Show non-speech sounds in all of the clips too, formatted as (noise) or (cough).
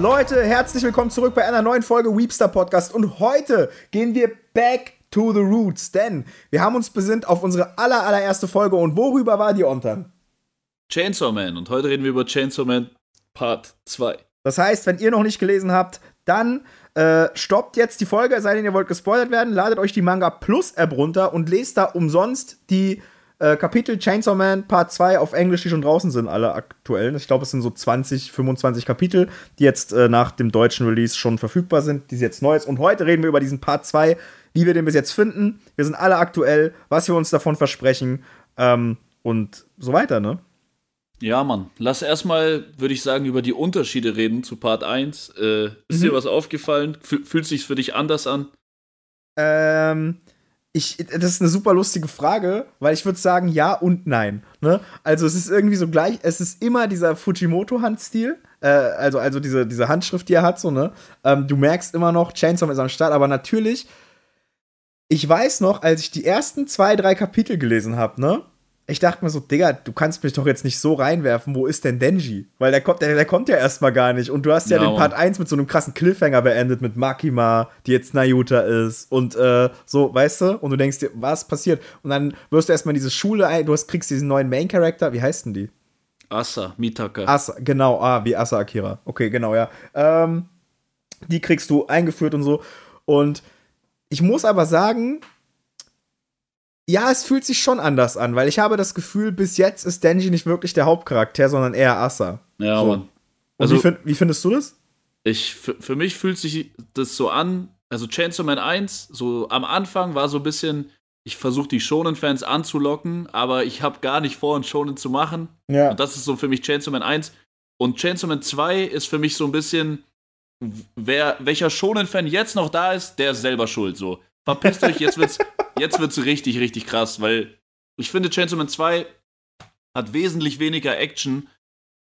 Leute, herzlich willkommen zurück bei einer neuen Folge Weepster Podcast und heute gehen wir back to the roots, denn wir haben uns besinnt auf unsere aller, allererste Folge und worüber war die Ontern? Chainsaw Man und heute reden wir über Chainsaw Man Part 2. Das heißt, wenn ihr noch nicht gelesen habt, dann äh, stoppt jetzt die Folge, sei denn ihr wollt gespoilert werden, ladet euch die Manga Plus App runter und lest da umsonst die äh, Kapitel Chainsaw Man Part 2 auf Englisch, die schon draußen sind, alle aktuellen. Ich glaube, es sind so 20, 25 Kapitel, die jetzt äh, nach dem deutschen Release schon verfügbar sind, die jetzt neu ist. Und heute reden wir über diesen Part 2, wie wir den bis jetzt finden. Wir sind alle aktuell, was wir uns davon versprechen ähm, und so weiter, ne? Ja, Mann. Lass erstmal, würde ich sagen, über die Unterschiede reden zu Part 1. Äh, ist mhm. dir was aufgefallen? Fühlt sich für dich anders an? Ähm, ich, das ist eine super lustige Frage, weil ich würde sagen ja und nein. Ne? Also es ist irgendwie so gleich, es ist immer dieser Fujimoto-Handstil, äh, also, also diese, diese Handschrift, die er hat, so, ne? Ähm, du merkst immer noch, Chainsaw ist am Start, aber natürlich, ich weiß noch, als ich die ersten zwei, drei Kapitel gelesen habe, ne? Ich dachte mir so, Digga, du kannst mich doch jetzt nicht so reinwerfen, wo ist denn Denji? Weil der kommt, der, der kommt ja erstmal gar nicht. Und du hast ja, ja den Part 1 mit so einem krassen Cliffhanger beendet mit Makima, die jetzt Nayuta ist. Und äh, so, weißt du? Und du denkst dir, was passiert? Und dann wirst du erstmal in diese Schule ein, du hast, kriegst diesen neuen Main-Character, wie heißt denn die? Asa, Mitaka. Asa, genau, ah, wie Asa Akira. Okay, genau, ja. Ähm, die kriegst du eingeführt und so. Und ich muss aber sagen, ja, es fühlt sich schon anders an, weil ich habe das Gefühl, bis jetzt ist Denji nicht wirklich der Hauptcharakter, sondern eher Asa. Ja, so. Mann. Also, wie, find, wie, findest du das? Ich, für, für mich fühlt sich das so an, also Chainsaw Man 1, so am Anfang war so ein bisschen, ich versuche die Shonen-Fans anzulocken, aber ich habe gar nicht vor, einen Shonen zu machen. Ja. Und das ist so für mich Chainsaw Man 1. Und Chainsaw Man 2 ist für mich so ein bisschen, wer, welcher Shonen-Fan jetzt noch da ist, der ist selber schuld, so verpisst euch, jetzt wird's, (laughs) jetzt wird's richtig, richtig krass, weil ich finde, Chainsaw Man 2 hat wesentlich weniger Action,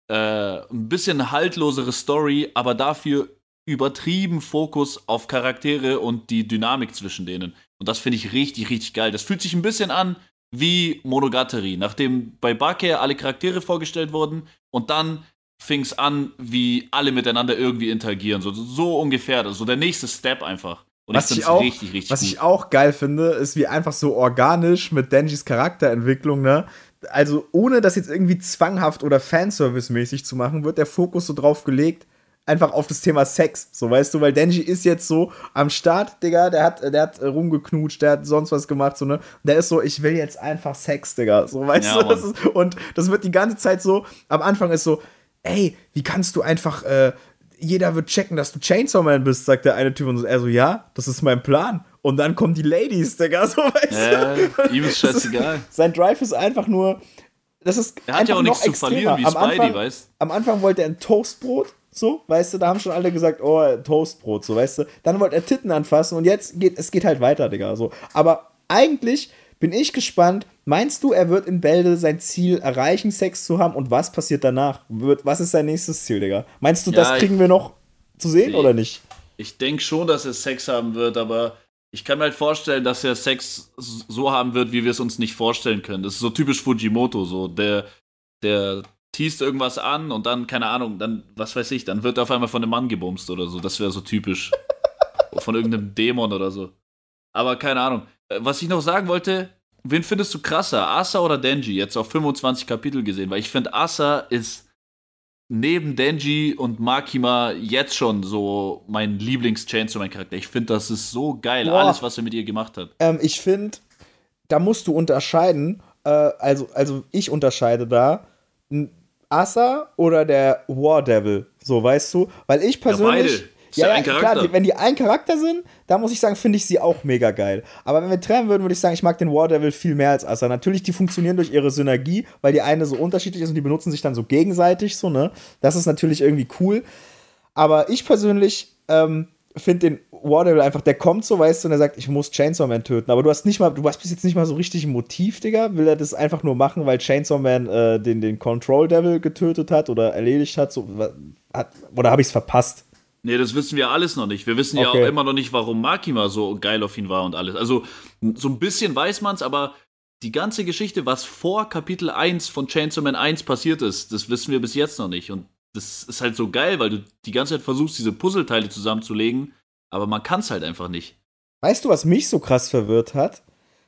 äh, ein bisschen haltlosere Story, aber dafür übertrieben Fokus auf Charaktere und die Dynamik zwischen denen. Und das finde ich richtig, richtig geil. Das fühlt sich ein bisschen an wie Monogatari, nachdem bei Bake alle Charaktere vorgestellt wurden und dann fing es an, wie alle miteinander irgendwie interagieren. So, so ungefähr. So der nächste Step einfach. Und was ich, ich auch, richtig, richtig Was gut. ich auch geil finde, ist, wie einfach so organisch mit Denjis Charakterentwicklung, ne? Also, ohne das jetzt irgendwie zwanghaft oder Fanservice-mäßig zu machen, wird der Fokus so drauf gelegt, einfach auf das Thema Sex. So, weißt du, weil Denji ist jetzt so am Start, Digga, der hat, der hat rumgeknutscht, der hat sonst was gemacht, so, ne? Der ist so, ich will jetzt einfach Sex, Digga. So, weißt ja, du? Das ist, und das wird die ganze Zeit so, am Anfang ist so, ey, wie kannst du einfach äh, jeder wird checken, dass du Chainsaw Man bist, sagt der eine Typ und er so, ja, das ist mein Plan. Und dann kommen die Ladies, Digga, (laughs) so weißt ja, Ihm ist scheißegal. Ist, sein Drive ist einfach nur, das ist Er hat ja auch nichts zu verlieren, wie am Spidey, Anfang, weißt Am Anfang wollte er ein Toastbrot, so, weißt du, da haben schon alle gesagt, oh, Toastbrot, so, weißt du. Dann wollte er Titten anfassen und jetzt geht, es geht halt weiter, Digga, so. Aber eigentlich bin ich gespannt. Meinst du, er wird in Bälde sein Ziel erreichen, Sex zu haben? Und was passiert danach? Was ist sein nächstes Ziel, Digga? Meinst du, ja, das kriegen wir noch zu sehen ich, oder nicht? Ich denke schon, dass er Sex haben wird, aber ich kann mir halt vorstellen, dass er Sex so haben wird, wie wir es uns nicht vorstellen können. Das ist so typisch Fujimoto, so der, der teast irgendwas an und dann, keine Ahnung, dann, was weiß ich, dann wird er auf einmal von einem Mann gebumst oder so. Das wäre so typisch. (laughs) von irgendeinem Dämon oder so. Aber keine Ahnung. Äh, was ich noch sagen wollte, wen findest du krasser, Asa oder Denji? Jetzt auf 25 Kapitel gesehen, weil ich finde, Asa ist neben Denji und Makima jetzt schon so mein Lieblings-Chainsaw mein Charakter. Ich finde, das ist so geil, Boah. alles, was er mit ihr gemacht hat. Ähm, ich finde, da musst du unterscheiden, äh, also, also ich unterscheide da, Asa oder der War Devil, so weißt du, weil ich persönlich. Ja, beide ja, ja, klar, wenn die ein Charakter sind, da muss ich sagen, finde ich sie auch mega geil. Aber wenn wir trennen würden, würde ich sagen, ich mag den War Devil viel mehr als Asa. Natürlich, die funktionieren durch ihre Synergie, weil die eine so unterschiedlich ist und die benutzen sich dann so gegenseitig, so, ne? Das ist natürlich irgendwie cool. Aber ich persönlich ähm, finde den War Devil einfach, der kommt so, weißt du, und er sagt, ich muss Chainsaw Man töten. Aber du hast nicht mal, du hast bis jetzt nicht mal so richtig ein Motiv, Digga. Will er das einfach nur machen, weil Chainsaw Man äh, den, den Control Devil getötet hat oder erledigt hat? So, hat oder habe ich es verpasst? Nee, das wissen wir alles noch nicht. Wir wissen okay. ja auch immer noch nicht, warum Makima so geil auf ihn war und alles. Also, so ein bisschen weiß man es, aber die ganze Geschichte, was vor Kapitel 1 von Chainsaw Man 1 passiert ist, das wissen wir bis jetzt noch nicht. Und das ist halt so geil, weil du die ganze Zeit versuchst, diese Puzzleteile zusammenzulegen, aber man kann es halt einfach nicht. Weißt du, was mich so krass verwirrt hat?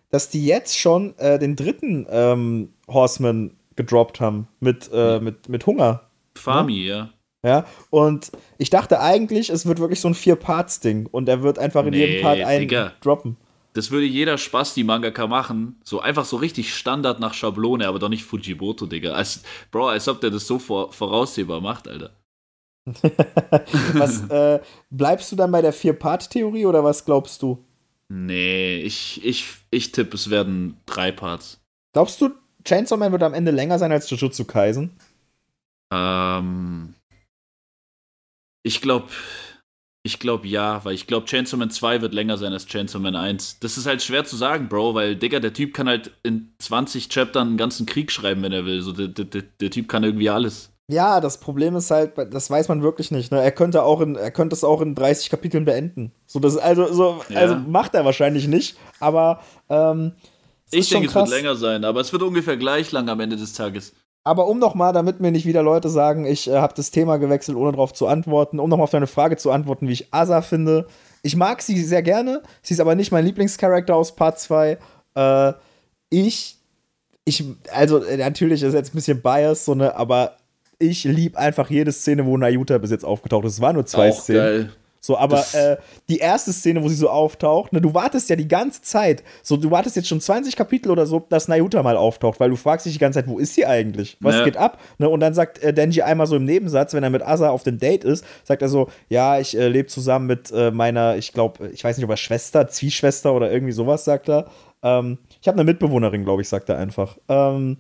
Dass die jetzt schon äh, den dritten ähm, Horseman gedroppt haben mit, äh, mit, mit Hunger. Fami, ja. ja. Ja, und ich dachte eigentlich, es wird wirklich so ein Vier-Parts-Ding und er wird einfach in nee, jedem Part einen Digga. droppen. Das würde jeder Spaß die Mangaka machen. So einfach so richtig Standard nach Schablone, aber doch nicht Fujimoto, Digga. Als, Bro, als ob der das so vor, voraussehbar macht, Alter. (laughs) was, äh, bleibst du dann bei der Vier-Part-Theorie oder was glaubst du? Nee, ich, ich, ich tippe, es werden drei Parts. Glaubst du, Chainsaw Man wird am Ende länger sein als Jujutsu Kaisen? Ähm, ich glaube, ich glaube ja, weil ich glaube, Chainsaw Man 2 wird länger sein als Chainsaw Man 1. Das ist halt schwer zu sagen, Bro, weil, Digga, der Typ kann halt in 20 Chaptern einen ganzen Krieg schreiben, wenn er will. So, der, der, der Typ kann irgendwie alles. Ja, das Problem ist halt, das weiß man wirklich nicht. Ne? Er könnte auch in, er könnte es auch in 30 Kapiteln beenden. So, das, also, so, ja. also macht er wahrscheinlich nicht, aber ähm, ich denke, es wird länger sein, aber es wird ungefähr gleich lang am Ende des Tages. Aber um nochmal, damit mir nicht wieder Leute sagen, ich äh, habe das Thema gewechselt, ohne darauf zu antworten, um nochmal auf deine Frage zu antworten, wie ich Asa finde. Ich mag sie sehr gerne. Sie ist aber nicht mein Lieblingscharakter aus Part 2. Äh, ich, ich, also äh, natürlich ist jetzt ein bisschen biased, so ne, aber ich liebe einfach jede Szene, wo Nayuta bis jetzt aufgetaucht ist. Es waren nur zwei Auch Szenen. Geil. So, aber äh, die erste Szene, wo sie so auftaucht, ne, du wartest ja die ganze Zeit, so, du wartest jetzt schon 20 Kapitel oder so, dass Nayuta mal auftaucht, weil du fragst dich die ganze Zeit, wo ist sie eigentlich? Was ja. geht ab? Ne, und dann sagt äh, Denji einmal so im Nebensatz, wenn er mit Asa auf dem Date ist, sagt er so, ja, ich äh, lebe zusammen mit äh, meiner, ich glaube, ich weiß nicht, ob er Schwester, Zwischwester oder irgendwie sowas, sagt er. Ähm, ich habe eine Mitbewohnerin, glaube ich, sagt er einfach. Ähm,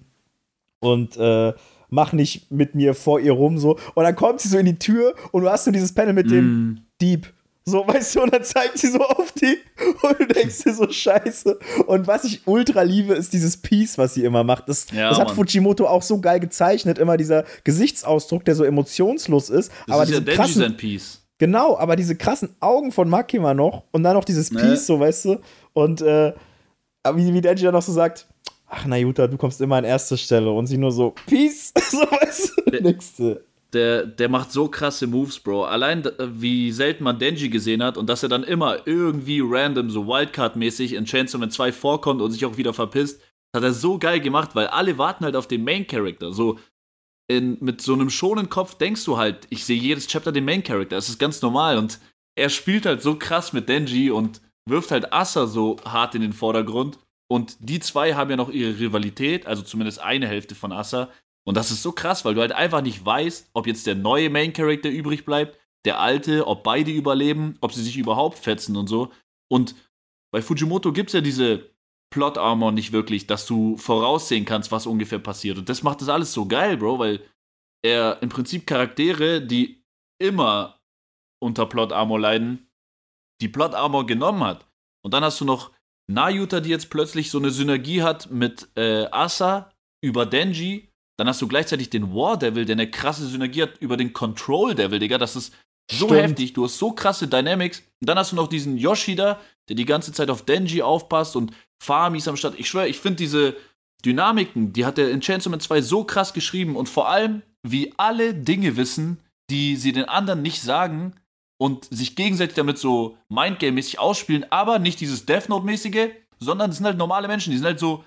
und äh, mach nicht mit mir vor ihr rum so. Und dann kommt sie so in die Tür und du hast so dieses Panel mit mm. dem Dieb. So, weißt du, und dann zeigt sie so auf die (laughs) und du denkst dir so scheiße. Und was ich ultra liebe, ist dieses Piece, was sie immer macht. Das, ja, das hat Mann. Fujimoto auch so geil gezeichnet, immer dieser Gesichtsausdruck, der so emotionslos ist. Das aber ist ja krassen, Piece. Genau, aber diese krassen Augen von Makima noch und dann noch dieses ne. Piece, so, weißt du. Und äh, wie, wie Denji dann noch so sagt, ach Nayuta, du kommst immer an erste Stelle und sie nur so, Peace, (laughs) so weißt du, nächste. Der, der macht so krasse Moves, Bro. Allein wie selten man Denji gesehen hat und dass er dann immer irgendwie random, so Wildcard-mäßig in Chainsaw Man 2 vorkommt und sich auch wieder verpisst, hat er so geil gemacht, weil alle warten halt auf den Main-Character. So, in, mit so einem schonen Kopf denkst du halt, ich sehe jedes Chapter den Main-Character. Das ist ganz normal und er spielt halt so krass mit Denji und wirft halt Asa so hart in den Vordergrund. Und die zwei haben ja noch ihre Rivalität, also zumindest eine Hälfte von Asa. Und das ist so krass, weil du halt einfach nicht weißt, ob jetzt der neue Main Character übrig bleibt, der alte, ob beide überleben, ob sie sich überhaupt fetzen und so. Und bei Fujimoto gibt es ja diese Plot Armor nicht wirklich, dass du voraussehen kannst, was ungefähr passiert. Und das macht das alles so geil, Bro, weil er im Prinzip Charaktere, die immer unter Plot Armor leiden, die Plot Armor genommen hat. Und dann hast du noch Nayuta, die jetzt plötzlich so eine Synergie hat mit äh, Asa über Denji. Dann hast du gleichzeitig den War Devil, der eine krasse Synergie hat über den Control Devil, Digga. Das ist so Stimmt. heftig. Du hast so krasse Dynamics. Und dann hast du noch diesen Yoshida, der die ganze Zeit auf Denji aufpasst und Famis am Start. Ich schwöre, ich finde diese Dynamiken, die hat er in Chainsaw Man 2 so krass geschrieben und vor allem, wie alle Dinge wissen, die sie den anderen nicht sagen, und sich gegenseitig damit so Mindgame-mäßig ausspielen, aber nicht dieses Death Note-mäßige, sondern es sind halt normale Menschen, die sind halt so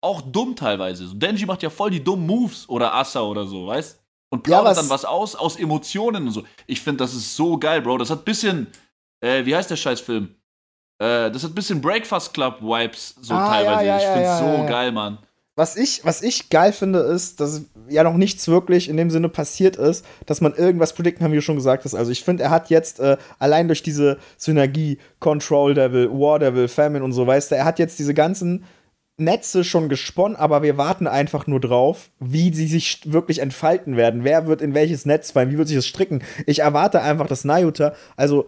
auch dumm teilweise. So Denji macht ja voll die dummen Moves oder Asa oder so, weißt? Und plaudert ja, dann was aus, aus Emotionen und so. Ich finde, das ist so geil, Bro. Das hat bisschen, äh, wie heißt der Scheißfilm? Äh, das hat bisschen Breakfast Club-Vibes so ah, teilweise. Ja, ja, ich finde es so geil, Mann. Was ich, was ich geil finde, ist, dass ja noch nichts wirklich in dem Sinne passiert ist, dass man irgendwas predikten wie du schon gesagt hast. Also ich finde, er hat jetzt äh, allein durch diese Synergie, Control Devil, War Devil, Famine und so, weißt du, er hat jetzt diese ganzen Netze schon gesponnen, aber wir warten einfach nur drauf, wie sie sich wirklich entfalten werden. Wer wird in welches Netz fallen? Wie wird sich das stricken? Ich erwarte einfach, dass Nayuta, also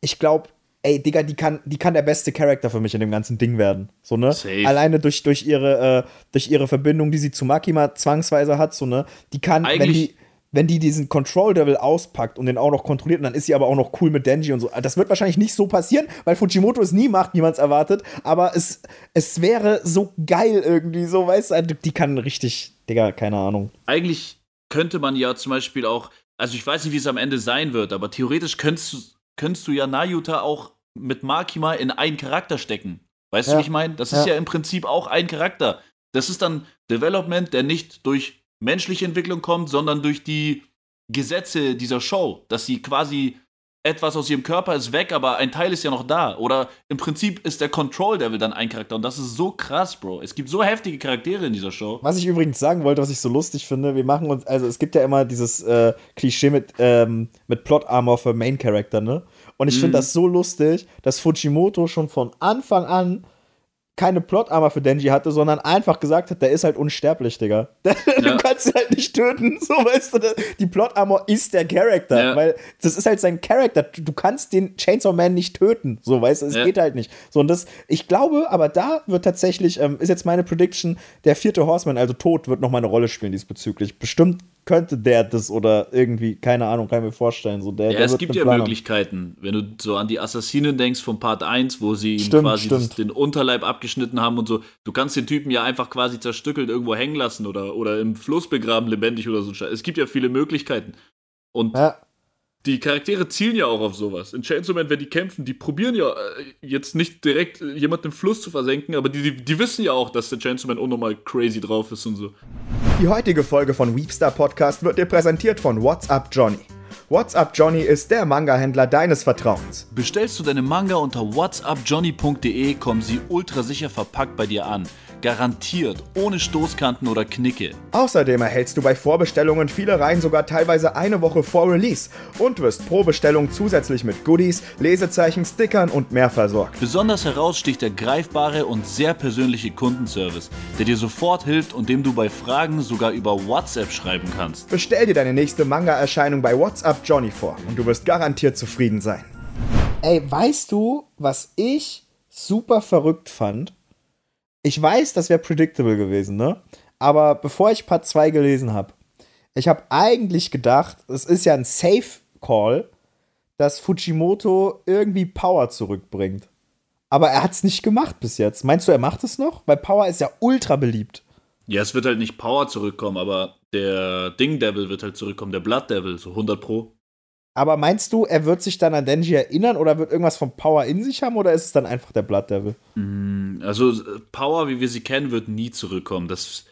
ich glaube, ey, Digga, die kann, die kann der beste Charakter für mich in dem ganzen Ding werden. So, ne? Safe. Alleine durch, durch, ihre, äh, durch ihre Verbindung, die sie zu Makima zwangsweise hat, so, ne? Die kann, Eigentlich wenn die, wenn die diesen Control Devil auspackt und den auch noch kontrolliert, und dann ist sie aber auch noch cool mit Denji und so. Das wird wahrscheinlich nicht so passieren, weil Fujimoto es nie macht, niemand erwartet. Aber es, es wäre so geil irgendwie, so, weißt du, die kann richtig, Digga, keine Ahnung. Eigentlich könnte man ja zum Beispiel auch also ich weiß nicht, wie es am Ende sein wird, aber theoretisch könntest, könntest du ja Nayuta auch mit Makima in einen Charakter stecken. Weißt ja. du, wie ich meine? Das ist ja. ja im Prinzip auch ein Charakter. Das ist dann Development, der nicht durch menschliche Entwicklung kommt, sondern durch die Gesetze dieser Show, dass sie quasi etwas aus ihrem Körper ist weg, aber ein Teil ist ja noch da. Oder im Prinzip ist der Control Devil dann ein Charakter. Und das ist so krass, Bro. Es gibt so heftige Charaktere in dieser Show. Was ich übrigens sagen wollte, was ich so lustig finde, wir machen uns, also es gibt ja immer dieses äh, Klischee mit, ähm, mit Plot Armor für Main Character, ne? Und ich mhm. finde das so lustig, dass Fujimoto schon von Anfang an keine Plot-Armor für Denji hatte, sondern einfach gesagt hat, der ist halt unsterblich, Digga. (laughs) du ja. kannst ihn halt nicht töten, (laughs) so weißt du. Die Plot-Armor ist der Charakter, ja. weil das ist halt sein Charakter. Du kannst den Chainsaw Man nicht töten, so weißt du, es ja. geht halt nicht. So und das, ich glaube, aber da wird tatsächlich, ähm, ist jetzt meine Prediction, der vierte Horseman, also Tod, wird noch mal eine Rolle spielen diesbezüglich. Bestimmt könnte der das oder irgendwie, keine Ahnung, kann ich mir vorstellen. So, der, ja, der es gibt ja Plan Möglichkeiten. Wenn du so an die Assassinen denkst von Part 1, wo sie stimmt, quasi das, den Unterleib abgeschnitten haben und so, du kannst den Typen ja einfach quasi zerstückelt irgendwo hängen lassen oder, oder im Fluss begraben, lebendig oder so. Es gibt ja viele Möglichkeiten. Und ja die Charaktere zielen ja auch auf sowas. In Chainsaw Man, wenn die kämpfen, die probieren ja äh, jetzt nicht direkt äh, jemanden im Fluss zu versenken, aber die, die, die wissen ja auch, dass der Chainsaw Man unnormal crazy drauf ist und so. Die heutige Folge von Weepstar Podcast wird dir präsentiert von What's Up Johnny. What's Up Johnny ist der Manga-Händler deines Vertrauens. Bestellst du deine Manga unter whatsupjohnny.de, kommen sie ultra sicher verpackt bei dir an. Garantiert, ohne Stoßkanten oder Knicke. Außerdem erhältst du bei Vorbestellungen viele Reihen sogar teilweise eine Woche vor Release und wirst pro Bestellung zusätzlich mit Goodies, Lesezeichen, Stickern und mehr versorgt. Besonders heraussticht der greifbare und sehr persönliche Kundenservice, der dir sofort hilft und dem du bei Fragen sogar über WhatsApp schreiben kannst. Bestell dir deine nächste Manga-Erscheinung bei WhatsApp Johnny vor und du wirst garantiert zufrieden sein. Ey, weißt du, was ich super verrückt fand? Ich weiß, das wäre predictable gewesen, ne? Aber bevor ich Part 2 gelesen habe, ich habe eigentlich gedacht, es ist ja ein Safe Call, dass Fujimoto irgendwie Power zurückbringt. Aber er hat es nicht gemacht bis jetzt. Meinst du, er macht es noch? Weil Power ist ja ultra beliebt. Ja, es wird halt nicht Power zurückkommen, aber der Ding Devil wird halt zurückkommen, der Blood Devil, so 100 Pro. Aber meinst du, er wird sich dann an Denji erinnern oder wird irgendwas von Power in sich haben oder ist es dann einfach der Blood Devil? Mm, also Power, wie wir sie kennen, wird nie zurückkommen. Das,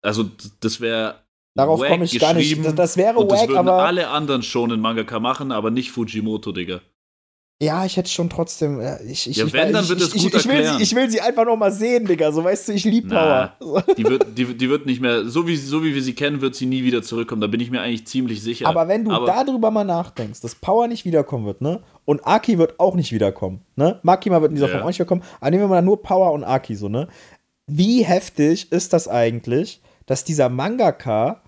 also das wäre Darauf komme ich gar nicht. Das, das wäre und wack, das würden aber alle anderen schon in Mangaka machen, aber nicht Fujimoto, Digga. Ja, ich hätte schon trotzdem. Ich, ich, ja, wenn, dann wird es gut ich, will sie, ich will sie einfach noch mal sehen, Digga. So weißt du, ich liebe Power. die, wird, die, die wird nicht mehr, so wie, so wie wir sie kennen, wird sie nie wieder zurückkommen. Da bin ich mir eigentlich ziemlich sicher. Aber wenn du Aber darüber mal nachdenkst, dass Power nicht wiederkommen wird, ne? Und Aki wird auch nicht wiederkommen, ne? Makima wird in dieser ja. Form auch nicht wiederkommen. Aber nehmen wir mal nur Power und Aki so, ne? Wie heftig ist das eigentlich, dass dieser Mangaka,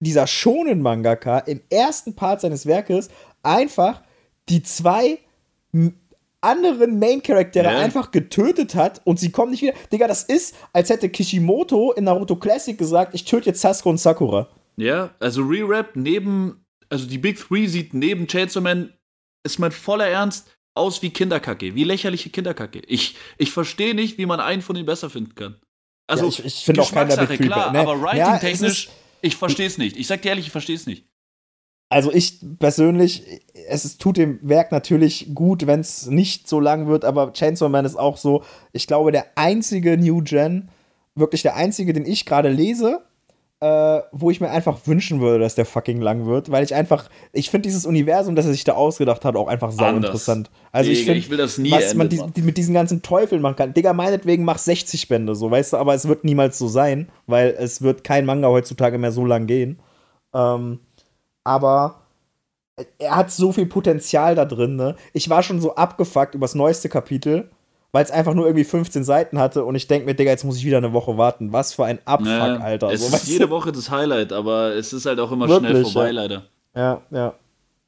dieser schonen Mangaka im ersten Part seines Werkes einfach die zwei anderen Main-Charaktere ja. einfach getötet hat und sie kommen nicht wieder. Digga, das ist, als hätte Kishimoto in Naruto Classic gesagt, ich töte jetzt Sasuke und Sakura. Ja, also Re-Rap neben, also die Big Three sieht neben Chainsaw Man, ist mein voller Ernst, aus wie Kinderkacke, wie lächerliche Kinderkacke. Ich, ich verstehe nicht, wie man einen von ihnen besser finden kann. Also, ja, ich, ich finde auch keiner Big Three. Klar, ne? aber writing-technisch, ja, ich verstehe es nicht. Ich sag dir ehrlich, ich verstehe es nicht also ich persönlich, es tut dem Werk natürlich gut, wenn es nicht so lang wird, aber Chainsaw Man ist auch so, ich glaube, der einzige New Gen, wirklich der einzige, den ich gerade lese, äh, wo ich mir einfach wünschen würde, dass der fucking lang wird, weil ich einfach, ich finde dieses Universum, das er sich da ausgedacht hat, auch einfach sau interessant. Also ich finde, was man die, die, mit diesen ganzen Teufeln machen kann. Digga, meinetwegen mach 60 Bände, so, weißt du, aber es wird niemals so sein, weil es wird kein Manga heutzutage mehr so lang gehen. Ähm, aber er hat so viel Potenzial da drin. Ne? Ich war schon so abgefuckt über das neueste Kapitel, weil es einfach nur irgendwie 15 Seiten hatte und ich denke mir, Digga, jetzt muss ich wieder eine Woche warten. Was für ein Abfuck, naja, Alter. Es so, ist jede Woche das Highlight, aber es ist halt auch immer Wirklich, schnell vorbei, ja. leider. Ja, ja.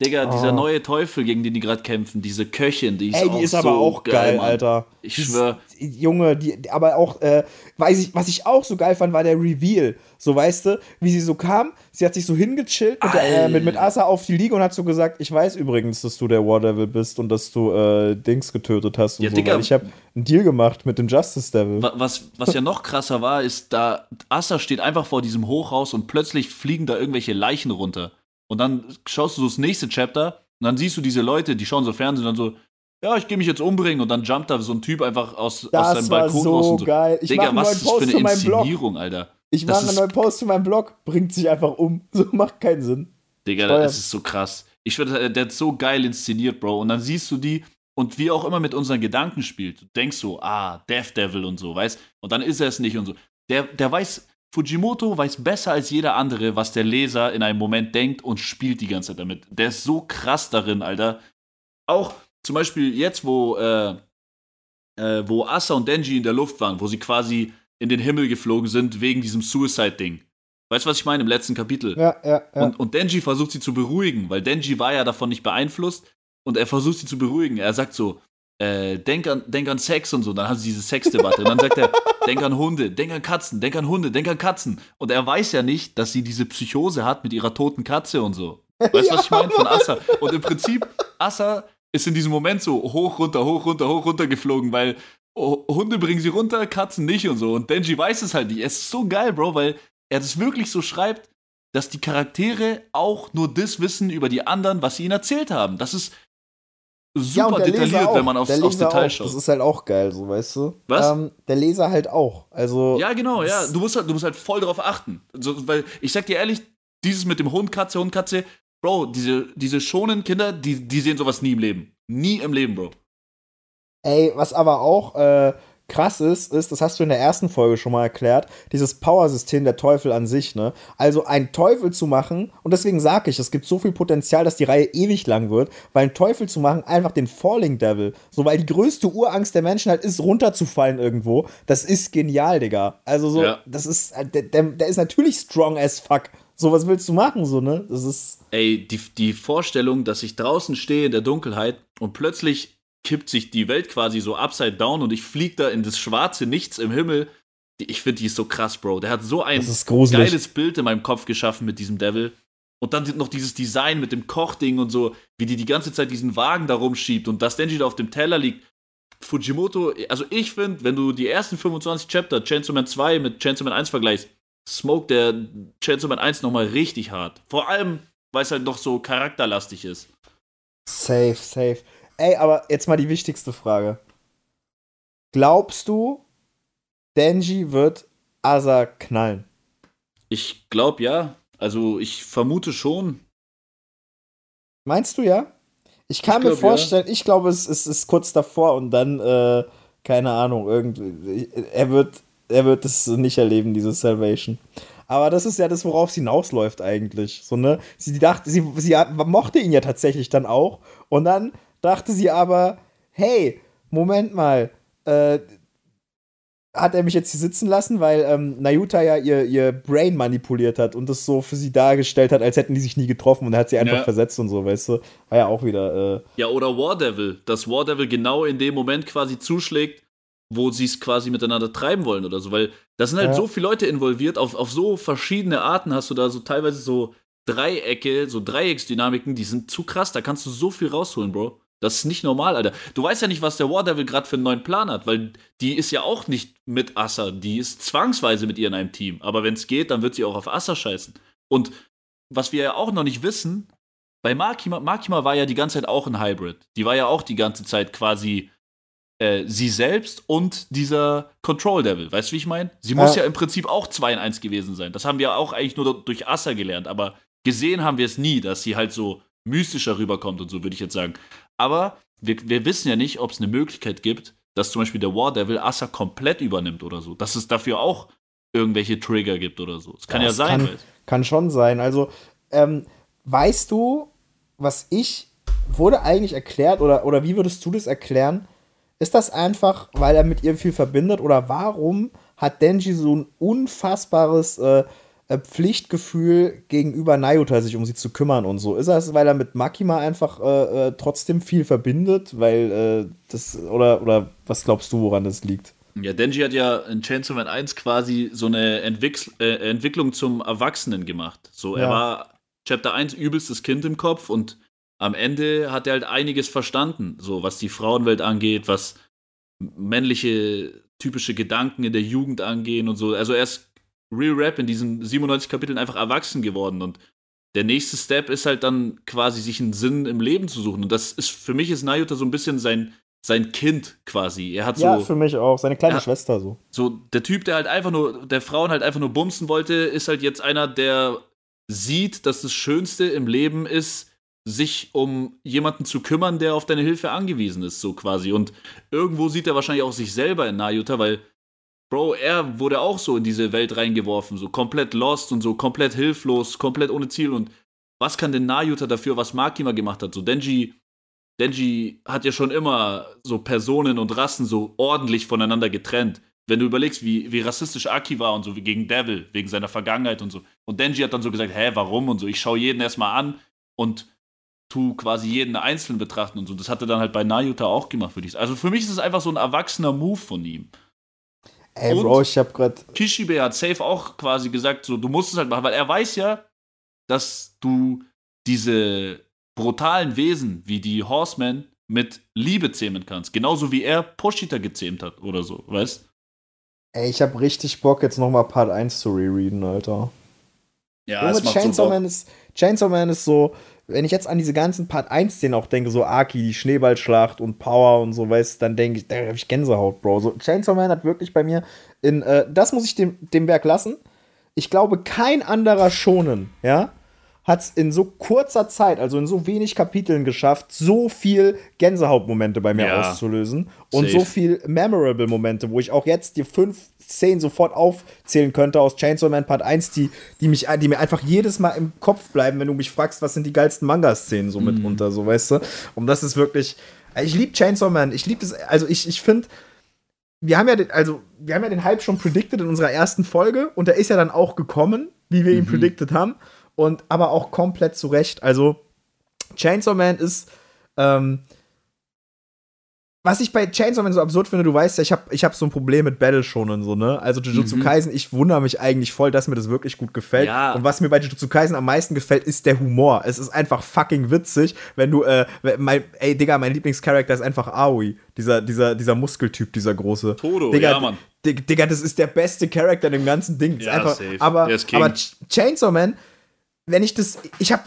Digga, oh. dieser neue Teufel, gegen den die gerade kämpfen, diese Köchin, die ist Ey, die auch ist aber auch geil, geil Alter. Ich schwör. Junge, die, aber auch, äh, weiß ich, was ich auch so geil fand, war der Reveal. So, weißt du, wie sie so kam, sie hat sich so hingechillt mit, der, äh, mit, mit Asa auf die Liege und hat so gesagt, ich weiß übrigens, dass du der War Devil bist und dass du äh, Dings getötet hast und ja, so, Digga, ich habe einen Deal gemacht mit dem Justice Devil. Was, was ja noch krasser war, ist, da Asa steht einfach vor diesem Hochhaus und plötzlich fliegen da irgendwelche Leichen runter. Und dann schaust du so das nächste Chapter und dann siehst du diese Leute, die schauen so Fernsehen und dann so, ja, ich gehe mich jetzt umbringen und dann jumpt da so ein Typ einfach aus, das aus seinem Balkon so raus und so. geil. Ich Digga, was ist das für eine Inszenierung, Blog. Alter? Ich mache einen neuen Post zu meinem Blog, bringt sich einfach um. (laughs) So macht keinen Sinn. Digga, Steuern. das ist so krass. Ich würde, der hat so geil inszeniert, Bro. Und dann siehst du die und wie auch immer mit unseren Gedanken spielt. Du denkst so, ah, Death Devil und so, weißt? Und dann ist er es nicht und so. Der, der weiß, Fujimoto weiß besser als jeder andere, was der Leser in einem Moment denkt und spielt die ganze Zeit damit. Der ist so krass darin, Alter. Auch zum Beispiel jetzt, wo, äh, äh, wo Asa und Denji in der Luft waren, wo sie quasi in den Himmel geflogen sind wegen diesem Suicide-Ding. Weißt du, was ich meine im letzten Kapitel? Ja, ja, ja. Und, und Denji versucht sie zu beruhigen, weil Denji war ja davon nicht beeinflusst und er versucht sie zu beruhigen. Er sagt so, äh, denk, an, denk an Sex und so. Dann haben sie diese Sexdebatte. Und dann sagt er, (laughs) denk an Hunde, denk an Katzen, denk an Hunde, denk an Katzen. Und er weiß ja nicht, dass sie diese Psychose hat mit ihrer toten Katze und so. Weißt du, ja, was ich meine? Von Assa. Und im Prinzip, Assa ist in diesem Moment so hoch, runter, hoch, runter, hoch, runter geflogen, weil Hunde bringen sie runter, Katzen nicht und so. Und Denji weiß es halt nicht. Es ist so geil, Bro, weil er das wirklich so schreibt, dass die Charaktere auch nur das wissen über die anderen, was sie ihnen erzählt haben. Das ist super ja, detailliert, wenn man aufs, aufs Detail auch. schaut. Das ist halt auch geil, so weißt du. Was? Ähm, der Leser halt auch. Also. Ja, genau, ja. Du musst halt, du musst halt voll darauf achten. So, weil ich sag dir ehrlich, dieses mit dem Hund, Katze, Hund, Katze, Bro, diese, diese schonen Kinder, die, die sehen sowas nie im Leben. Nie im Leben, Bro. Ey, was aber auch äh, krass ist, ist, das hast du in der ersten Folge schon mal erklärt, dieses Power-System der Teufel an sich, ne? Also einen Teufel zu machen, und deswegen sage ich, es gibt so viel Potenzial, dass die Reihe ewig lang wird, weil einen Teufel zu machen, einfach den Falling Devil, so weil die größte Urangst der Menschen halt ist, runterzufallen irgendwo, das ist genial, Digga. Also so, ja. das ist, der, der, der ist natürlich strong as fuck. So, was willst du machen, so, ne? Das ist. Ey, die, die Vorstellung, dass ich draußen stehe in der Dunkelheit und plötzlich kippt sich die Welt quasi so upside down und ich fliege da in das schwarze Nichts im Himmel. Ich finde, die ist so krass, Bro. Der hat so ein geiles Bild in meinem Kopf geschaffen mit diesem Devil. Und dann noch dieses Design mit dem Kochding und so, wie die die ganze Zeit diesen Wagen da rumschiebt und dass Denji da auf dem Teller liegt. Fujimoto, also ich finde, wenn du die ersten 25 Chapter Chainsaw Man 2 mit Chainsaw Man 1 vergleichst, smoke der Chainsaw Man 1 nochmal richtig hart. Vor allem, weil es halt noch so charakterlastig ist. Safe, safe. Ey, aber jetzt mal die wichtigste Frage. Glaubst du, Denji wird Asa knallen? Ich glaube ja. Also ich vermute schon. Meinst du ja? Ich kann ich glaub, mir vorstellen, ja. ich glaube, es, es, ist kurz davor und dann, äh, keine Ahnung, irgendwie, er wird, er wird es nicht erleben, diese Salvation. Aber das ist ja das, worauf es hinausläuft eigentlich. So, ne? Sie dachte, sie, sie mochte ihn ja tatsächlich dann auch. Und dann dachte sie aber, hey, Moment mal, äh, hat er mich jetzt hier sitzen lassen, weil ähm, Nayuta ja ihr, ihr Brain manipuliert hat und das so für sie dargestellt hat, als hätten die sich nie getroffen und er hat sie einfach ja. versetzt und so, weißt du? War ja auch wieder. Äh ja, oder War Devil, dass War Devil genau in dem Moment quasi zuschlägt, wo sie es quasi miteinander treiben wollen oder so, weil da sind halt ja. so viele Leute involviert, auf, auf so verschiedene Arten hast du da so teilweise so Dreiecke, so Dreiecksdynamiken, die sind zu krass, da kannst du so viel rausholen, Bro. Das ist nicht normal, Alter. Du weißt ja nicht, was der War Devil gerade für einen neuen Plan hat, weil die ist ja auch nicht mit Assa. Die ist zwangsweise mit ihr in einem Team. Aber wenn es geht, dann wird sie auch auf Assa scheißen. Und was wir ja auch noch nicht wissen, bei Makima, Makima war ja die ganze Zeit auch ein Hybrid. Die war ja auch die ganze Zeit quasi äh, sie selbst und dieser Control Devil. Weißt du, wie ich meine? Sie muss ja. ja im Prinzip auch 2 in 1 gewesen sein. Das haben wir auch eigentlich nur durch Assa gelernt. Aber gesehen haben wir es nie, dass sie halt so mystischer rüberkommt und so, würde ich jetzt sagen. Aber wir, wir wissen ja nicht, ob es eine Möglichkeit gibt, dass zum Beispiel der War Devil Assa komplett übernimmt oder so. Dass es dafür auch irgendwelche Trigger gibt oder so. Es kann ja, ja sein. Kann, kann, schon sein. Also, ähm, weißt du, was ich, wurde eigentlich erklärt oder, oder wie würdest du das erklären? Ist das einfach, weil er mit ihr viel verbindet oder warum hat Denji so ein unfassbares äh, äh, Pflichtgefühl gegenüber Nayuta, sich um sie zu kümmern und so. Ist das, weil er mit Makima einfach äh, äh, trotzdem viel verbindet? Weil äh, das, oder, oder was glaubst du, woran das liegt? Ja, Denji hat ja in Chainsaw Man 1 quasi so eine Entwick äh, Entwicklung zum Erwachsenen gemacht. So, er ja. war Chapter 1 übelstes Kind im Kopf und am Ende hat er halt einiges verstanden, so was die Frauenwelt angeht, was männliche typische Gedanken in der Jugend angehen und so. Also er ist Real Rap in diesen 97 Kapiteln einfach erwachsen geworden und der nächste Step ist halt dann quasi sich einen Sinn im Leben zu suchen. Und das ist für mich ist Nayuta so ein bisschen sein, sein Kind quasi. Er hat so. Ja, für mich auch. Seine kleine Schwester so. So, der Typ, der halt einfach nur, der Frauen halt einfach nur bumsen wollte, ist halt jetzt einer, der sieht, dass das Schönste im Leben ist, sich um jemanden zu kümmern, der auf deine Hilfe angewiesen ist, so quasi. Und irgendwo sieht er wahrscheinlich auch sich selber in Nayuta, weil, Bro, er wurde auch so in diese Welt reingeworfen, so komplett lost und so komplett hilflos, komplett ohne Ziel. Und was kann denn Nayuta dafür, was Makima gemacht hat? So, Denji, Denji hat ja schon immer so Personen und Rassen so ordentlich voneinander getrennt. Wenn du überlegst, wie, wie rassistisch Aki war und so, gegen Devil, wegen seiner Vergangenheit und so. Und Denji hat dann so gesagt, hä, warum und so. Ich schaue jeden erstmal an und tu quasi jeden einzeln betrachten und so. Das hat er dann halt bei Nayuta auch gemacht, würde ich sagen. Also für mich ist es einfach so ein erwachsener Move von ihm. Ey, und Bro, ich hab grad. Kishibe hat safe auch quasi gesagt, so, du musst es halt machen, weil er weiß ja, dass du diese brutalen Wesen wie die Horsemen mit Liebe zähmen kannst. Genauso wie er Poshita gezähmt hat oder so, weißt Ey, ich hab richtig Bock, jetzt nochmal Part 1 zu rereaden, Alter. Ja, Junge, Chainsaw, so Man ist, Chainsaw Man ist so, wenn ich jetzt an diese ganzen Part 1-Szenen auch denke, so Aki, die Schneeballschlacht und Power und so, weißt dann denke ich, da habe ich Gänsehaut, Bro. So, Chainsaw Man hat wirklich bei mir in, äh, das muss ich dem, dem Werk lassen. Ich glaube, kein anderer Schonen, ja, hat es in so kurzer Zeit, also in so wenig Kapiteln geschafft, so viel Gänsehautmomente bei mir ja, auszulösen und safe. so viel memorable Momente, wo ich auch jetzt die fünf Szenen sofort aufzählen könnte aus Chainsaw Man Part 1, die, die, mich, die mir einfach jedes Mal im Kopf bleiben, wenn du mich fragst, was sind die geilsten Manga-Szenen so mhm. mitunter, so weißt du. Und das ist wirklich, ich liebe Chainsaw Man, ich liebe das, also ich, ich finde, wir haben ja den, also wir haben ja den Hype schon predicted in unserer ersten Folge und der ist ja dann auch gekommen, wie wir ihn mhm. predicted haben und aber auch komplett zurecht. Also Chainsaw Man ist ähm, was ich bei Chainsaw Man so absurd finde, du weißt ja, ich habe ich hab so ein Problem mit Battle schon und so, ne? Also Jujutsu mhm. Kaisen, ich wundere mich eigentlich voll, dass mir das wirklich gut gefällt. Ja. Und was mir bei Jujutsu Kaisen am meisten gefällt, ist der Humor. Es ist einfach fucking witzig, wenn du, äh, mein, ey, Digga, mein Lieblingscharakter ist einfach Aoi. Dieser, dieser, dieser Muskeltyp, dieser große. Todo, Digga, ja, Mann. Digga, das ist der beste Charakter in dem ganzen Ding. Ja, einfach, safe. Aber, aber Chainsaw Man wenn ich das, ich habe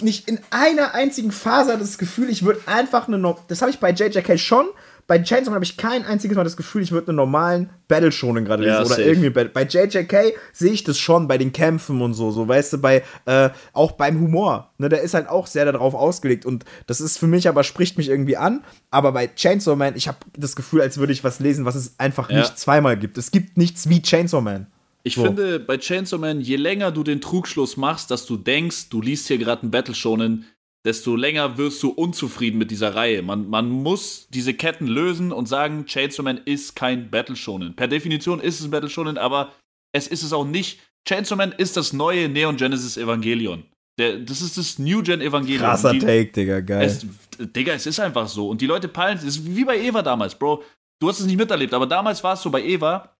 nicht in einer einzigen Phase das Gefühl, ich würde einfach eine, das habe ich bei JJK schon, bei Chainsaw habe ich kein einziges Mal das Gefühl, ich würde einen normalen Battle schonen gerade lesen ja, oder safe. irgendwie bei JJK sehe ich das schon bei den Kämpfen und so, so weißt du, bei äh, auch beim Humor, ne, der ist halt auch sehr darauf ausgelegt und das ist für mich aber spricht mich irgendwie an, aber bei Chainsaw Man, ich habe das Gefühl, als würde ich was lesen, was es einfach ja. nicht zweimal gibt. Es gibt nichts wie Chainsaw Man. Ich so. finde bei Chainsaw Man, je länger du den Trugschluss machst, dass du denkst, du liest hier gerade ein Battle Shonen, desto länger wirst du unzufrieden mit dieser Reihe. Man, man muss diese Ketten lösen und sagen, Chainsaw Man ist kein Battle Shonen. Per Definition ist es ein Battle Shonen, aber es ist es auch nicht. Chainsaw Man ist das neue Neon Genesis Evangelion. Der, das ist das New Gen Evangelion. Krasser die, Take, Digga, geil. Es, Digga, es ist einfach so. Und die Leute peilen, es ist wie bei Eva damals, Bro. Du hast es nicht miterlebt, aber damals war es so bei Eva,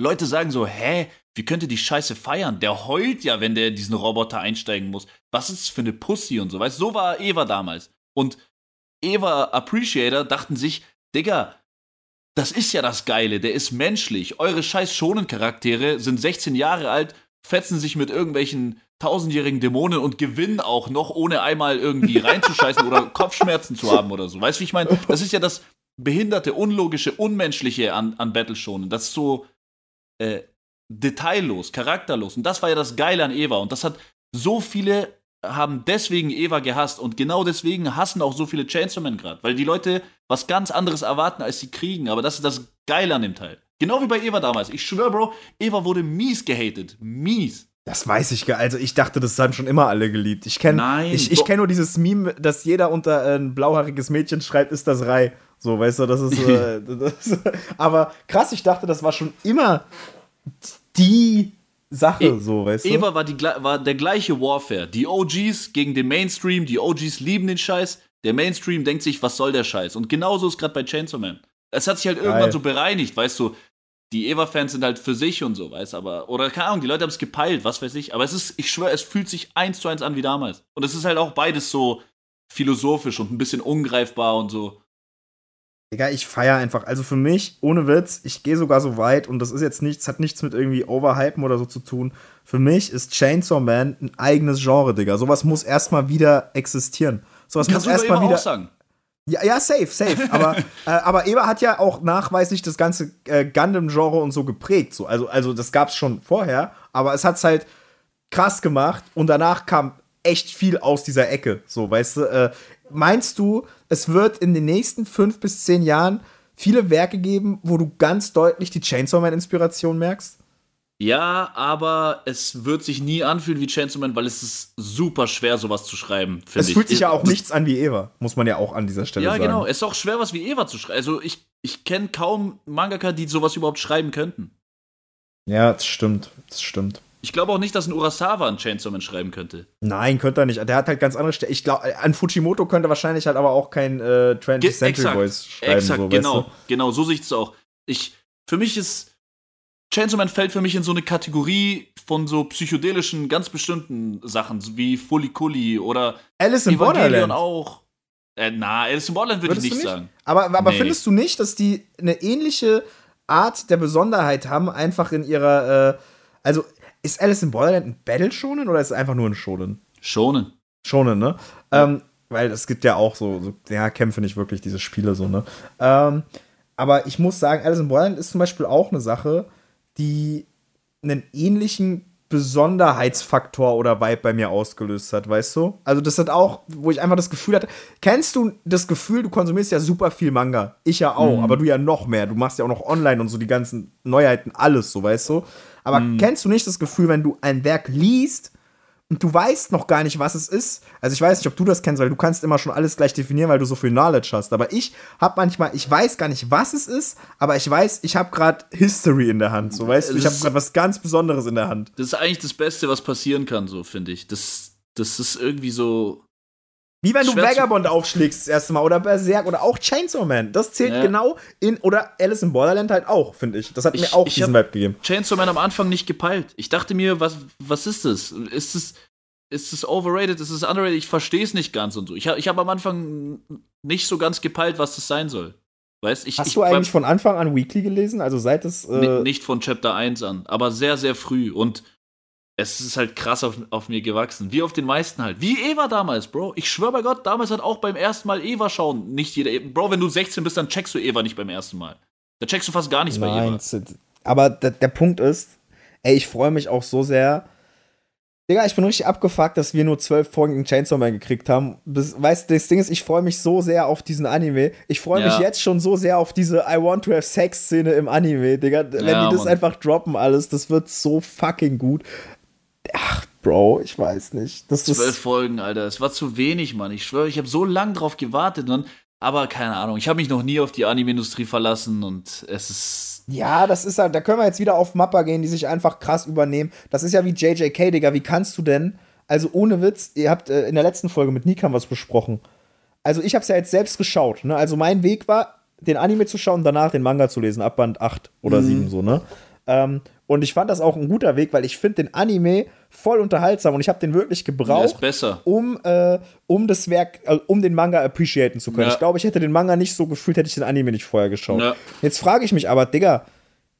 Leute sagen so, hä, wie könnt ihr die Scheiße feiern? Der heult ja, wenn der diesen Roboter einsteigen muss. Was ist das für eine Pussy und so, weißt So war Eva damals. Und Eva Appreciator dachten sich, Digga, das ist ja das Geile, der ist menschlich. Eure scheiß schonen Charaktere sind 16 Jahre alt, fetzen sich mit irgendwelchen tausendjährigen Dämonen und gewinnen auch noch, ohne einmal irgendwie (laughs) reinzuscheißen oder Kopfschmerzen zu haben oder so. Weißt du, wie ich meine? Das ist ja das behinderte, unlogische, unmenschliche an, an Battle Shonen. Das ist so, äh, detaillos, charakterlos. Und das war ja das Geile an Eva. Und das hat so viele haben deswegen Eva gehasst und genau deswegen hassen auch so viele Chainsaw Man gerade, weil die Leute was ganz anderes erwarten, als sie kriegen. Aber das ist das Geile an dem Teil. Genau wie bei Eva damals. Ich schwöre, Bro, Eva wurde mies gehatet. Mies. Das weiß ich gar Also ich dachte, das haben schon immer alle geliebt. Ich kenne ich, ich kenn nur dieses Meme, dass jeder unter ein blauhaariges Mädchen schreibt, ist das Rai. So, weißt du, das ist. (laughs) Äh, das, aber krass, ich dachte, das war schon immer die Sache, e so, weißt du? Eva war, die, war der gleiche Warfare. Die OGs gegen den Mainstream, die OGs lieben den Scheiß. Der Mainstream denkt sich, was soll der Scheiß? Und genauso ist gerade bei Chainsaw Man. Es hat sich halt irgendwann Geil. so bereinigt, weißt du. Die Eva-Fans sind halt für sich und so, weißt du, aber, oder keine Ahnung, die Leute haben es gepeilt, was weiß ich. Aber es ist, ich schwöre, es fühlt sich eins zu eins an wie damals. Und es ist halt auch beides so philosophisch und ein bisschen ungreifbar und so. Digga, ich feiere einfach. Also für mich, ohne Witz, ich gehe sogar so weit und das ist jetzt nichts, hat nichts mit irgendwie Overhypen oder so zu tun. Für mich ist Chainsaw Man ein eigenes Genre, Digga. Sowas muss erstmal wieder existieren. Sowas Kannst muss erstmal wieder. Auch sagen. Ja, ja, safe, safe. aber, (laughs) äh, aber Eber hat ja auch nachweislich das ganze äh, Gundam-Genre und so geprägt. So. Also, also das gab's schon vorher, aber es hat's halt krass gemacht und danach kam echt viel aus dieser Ecke. So, weißt du, äh, meinst du, es wird in den nächsten fünf bis zehn Jahren viele Werke geben, wo du ganz deutlich die Chainsaw Man-Inspiration merkst? Ja, aber es wird sich nie anfühlen wie Chainsaw Man, weil es ist super schwer, sowas zu schreiben, finde ich. Es fühlt sich ja auch nichts an wie Eva, muss man ja auch an dieser Stelle ja, sagen. Ja, genau. Es ist auch schwer, was wie Eva zu schreiben. Also ich, ich kenne kaum Mangaka, die sowas überhaupt schreiben könnten. Ja, das stimmt. Das stimmt. Ich glaube auch nicht, dass ein Urasawa ein Chainsaw Man schreiben könnte. Nein, könnte er nicht. Der hat halt ganz andere Stellen. Ich glaube, an Fujimoto könnte wahrscheinlich halt aber auch kein äh, 20th Century Boys schreiben. Exakt, so, genau. Weißt du? Genau, so sehe ich es auch. Ich, für mich ist Chainsaw Man fällt für mich in so eine Kategorie von so psychedelischen, ganz bestimmten Sachen, wie Fully Kully oder Alice in Borderland auch. Äh, na, Alice in Borderland würde ich nicht, nicht, sagen. Aber, aber nee. findest du nicht, dass die eine ähnliche Art der Besonderheit haben, einfach in ihrer, äh, also ist Alice in Borderland ein Battle Shonen oder ist es einfach nur ein Shonen? Shonen. Shonen, ne? Ja. Ähm, weil es gibt ja auch so, so, ja, Kämpfe nicht wirklich, diese Spiele so, ne? Ähm, aber ich muss sagen, Alice in Borderland ist zum Beispiel auch eine Sache, die einen ähnlichen Besonderheitsfaktor oder Vibe bei mir ausgelöst hat, weißt du? Also das hat auch, wo ich einfach das Gefühl hatte, kennst du das Gefühl, du konsumierst ja super viel Manga, ich ja auch, mhm. aber du ja noch mehr, du machst ja auch noch online und so die ganzen Neuheiten, alles so, weißt du? Aber mhm. kennst du nicht das Gefühl, wenn du ein Werk liest und du weißt noch gar nicht, was es ist? Also ich weiß nicht, ob du das kennst, weil du kannst immer schon alles gleich definieren, weil du so viel Knowledge hast. Aber ich habe manchmal, ich weiß gar nicht, was es ist, aber ich weiß, ich habe gerade History in der Hand. So weißt du, ich habe gerade was ganz Besonderes in der Hand. Das ist eigentlich das Beste, was passieren kann, so finde ich. Das, das ist irgendwie so wie wenn du Vagabond aufschlägst das erste Mal oder Berserk oder auch Chainsaw Man. Das zählt ja. genau in, oder Alice in Borderland halt auch, finde ich. Das hat ich, mir auch diesen Vibe gegeben. Chainsaw Man am Anfang nicht gepeilt. Ich dachte mir, was, was ist das? Ist es, ist es overrated? Ist es underrated? Ich verstehe es nicht ganz und so. Ich habe ich hab am Anfang nicht so ganz gepeilt, was das sein soll. Weißt, ich, Hast ich, du eigentlich von Anfang an Weekly gelesen? Also seit es. Äh nicht von Chapter 1 an, aber sehr, sehr früh. Und es ist halt krass auf, auf mir gewachsen. Wie auf den meisten halt. Wie Eva damals, Bro. Ich schwöre bei Gott, damals hat auch beim ersten Mal Eva schauen nicht jeder. Bro, wenn du 16 bist, dann checkst du Eva nicht beim ersten Mal. Da checkst du fast gar nichts Nein, bei Eva. Aber der, der Punkt ist, ey, ich freue mich auch so sehr. Digga, ich bin richtig abgefuckt, dass wir nur zwölf Folgen in Chainsaw Man gekriegt haben. Das, weißt du, das Ding ist, ich freue mich so sehr auf diesen Anime. Ich freue mich ja. jetzt schon so sehr auf diese I want to have Sex Szene im Anime, Digga. Wenn ja, die das Mann. einfach droppen alles, das wird so fucking gut. Ach, Bro, ich weiß nicht. Das Zwölf Folgen, Alter. Es war zu wenig, Mann. Ich schwöre, ich habe so lange drauf gewartet. Und, aber keine Ahnung. Ich habe mich noch nie auf die Anime-Industrie verlassen und es ist. Ja, das ist halt. Da können wir jetzt wieder auf Mappa gehen, die sich einfach krass übernehmen. Das ist ja wie JJK, Digga. Wie kannst du denn? Also ohne Witz, ihr habt äh, in der letzten Folge mit Nikan was besprochen. Also ich habe es ja jetzt selbst geschaut. Ne? Also mein Weg war, den Anime zu schauen und danach den Manga zu lesen, ab Band 8 oder mhm. 7 so, ne? Ähm, und ich fand das auch ein guter Weg, weil ich finde den Anime voll unterhaltsam und ich habe den wirklich gebraucht, um, äh, um das Werk, äh, um den Manga appreciaten zu können. Ja. Ich glaube, ich hätte den Manga nicht so gefühlt, hätte ich den Anime nicht vorher geschaut. Ja. Jetzt frage ich mich aber, Digga,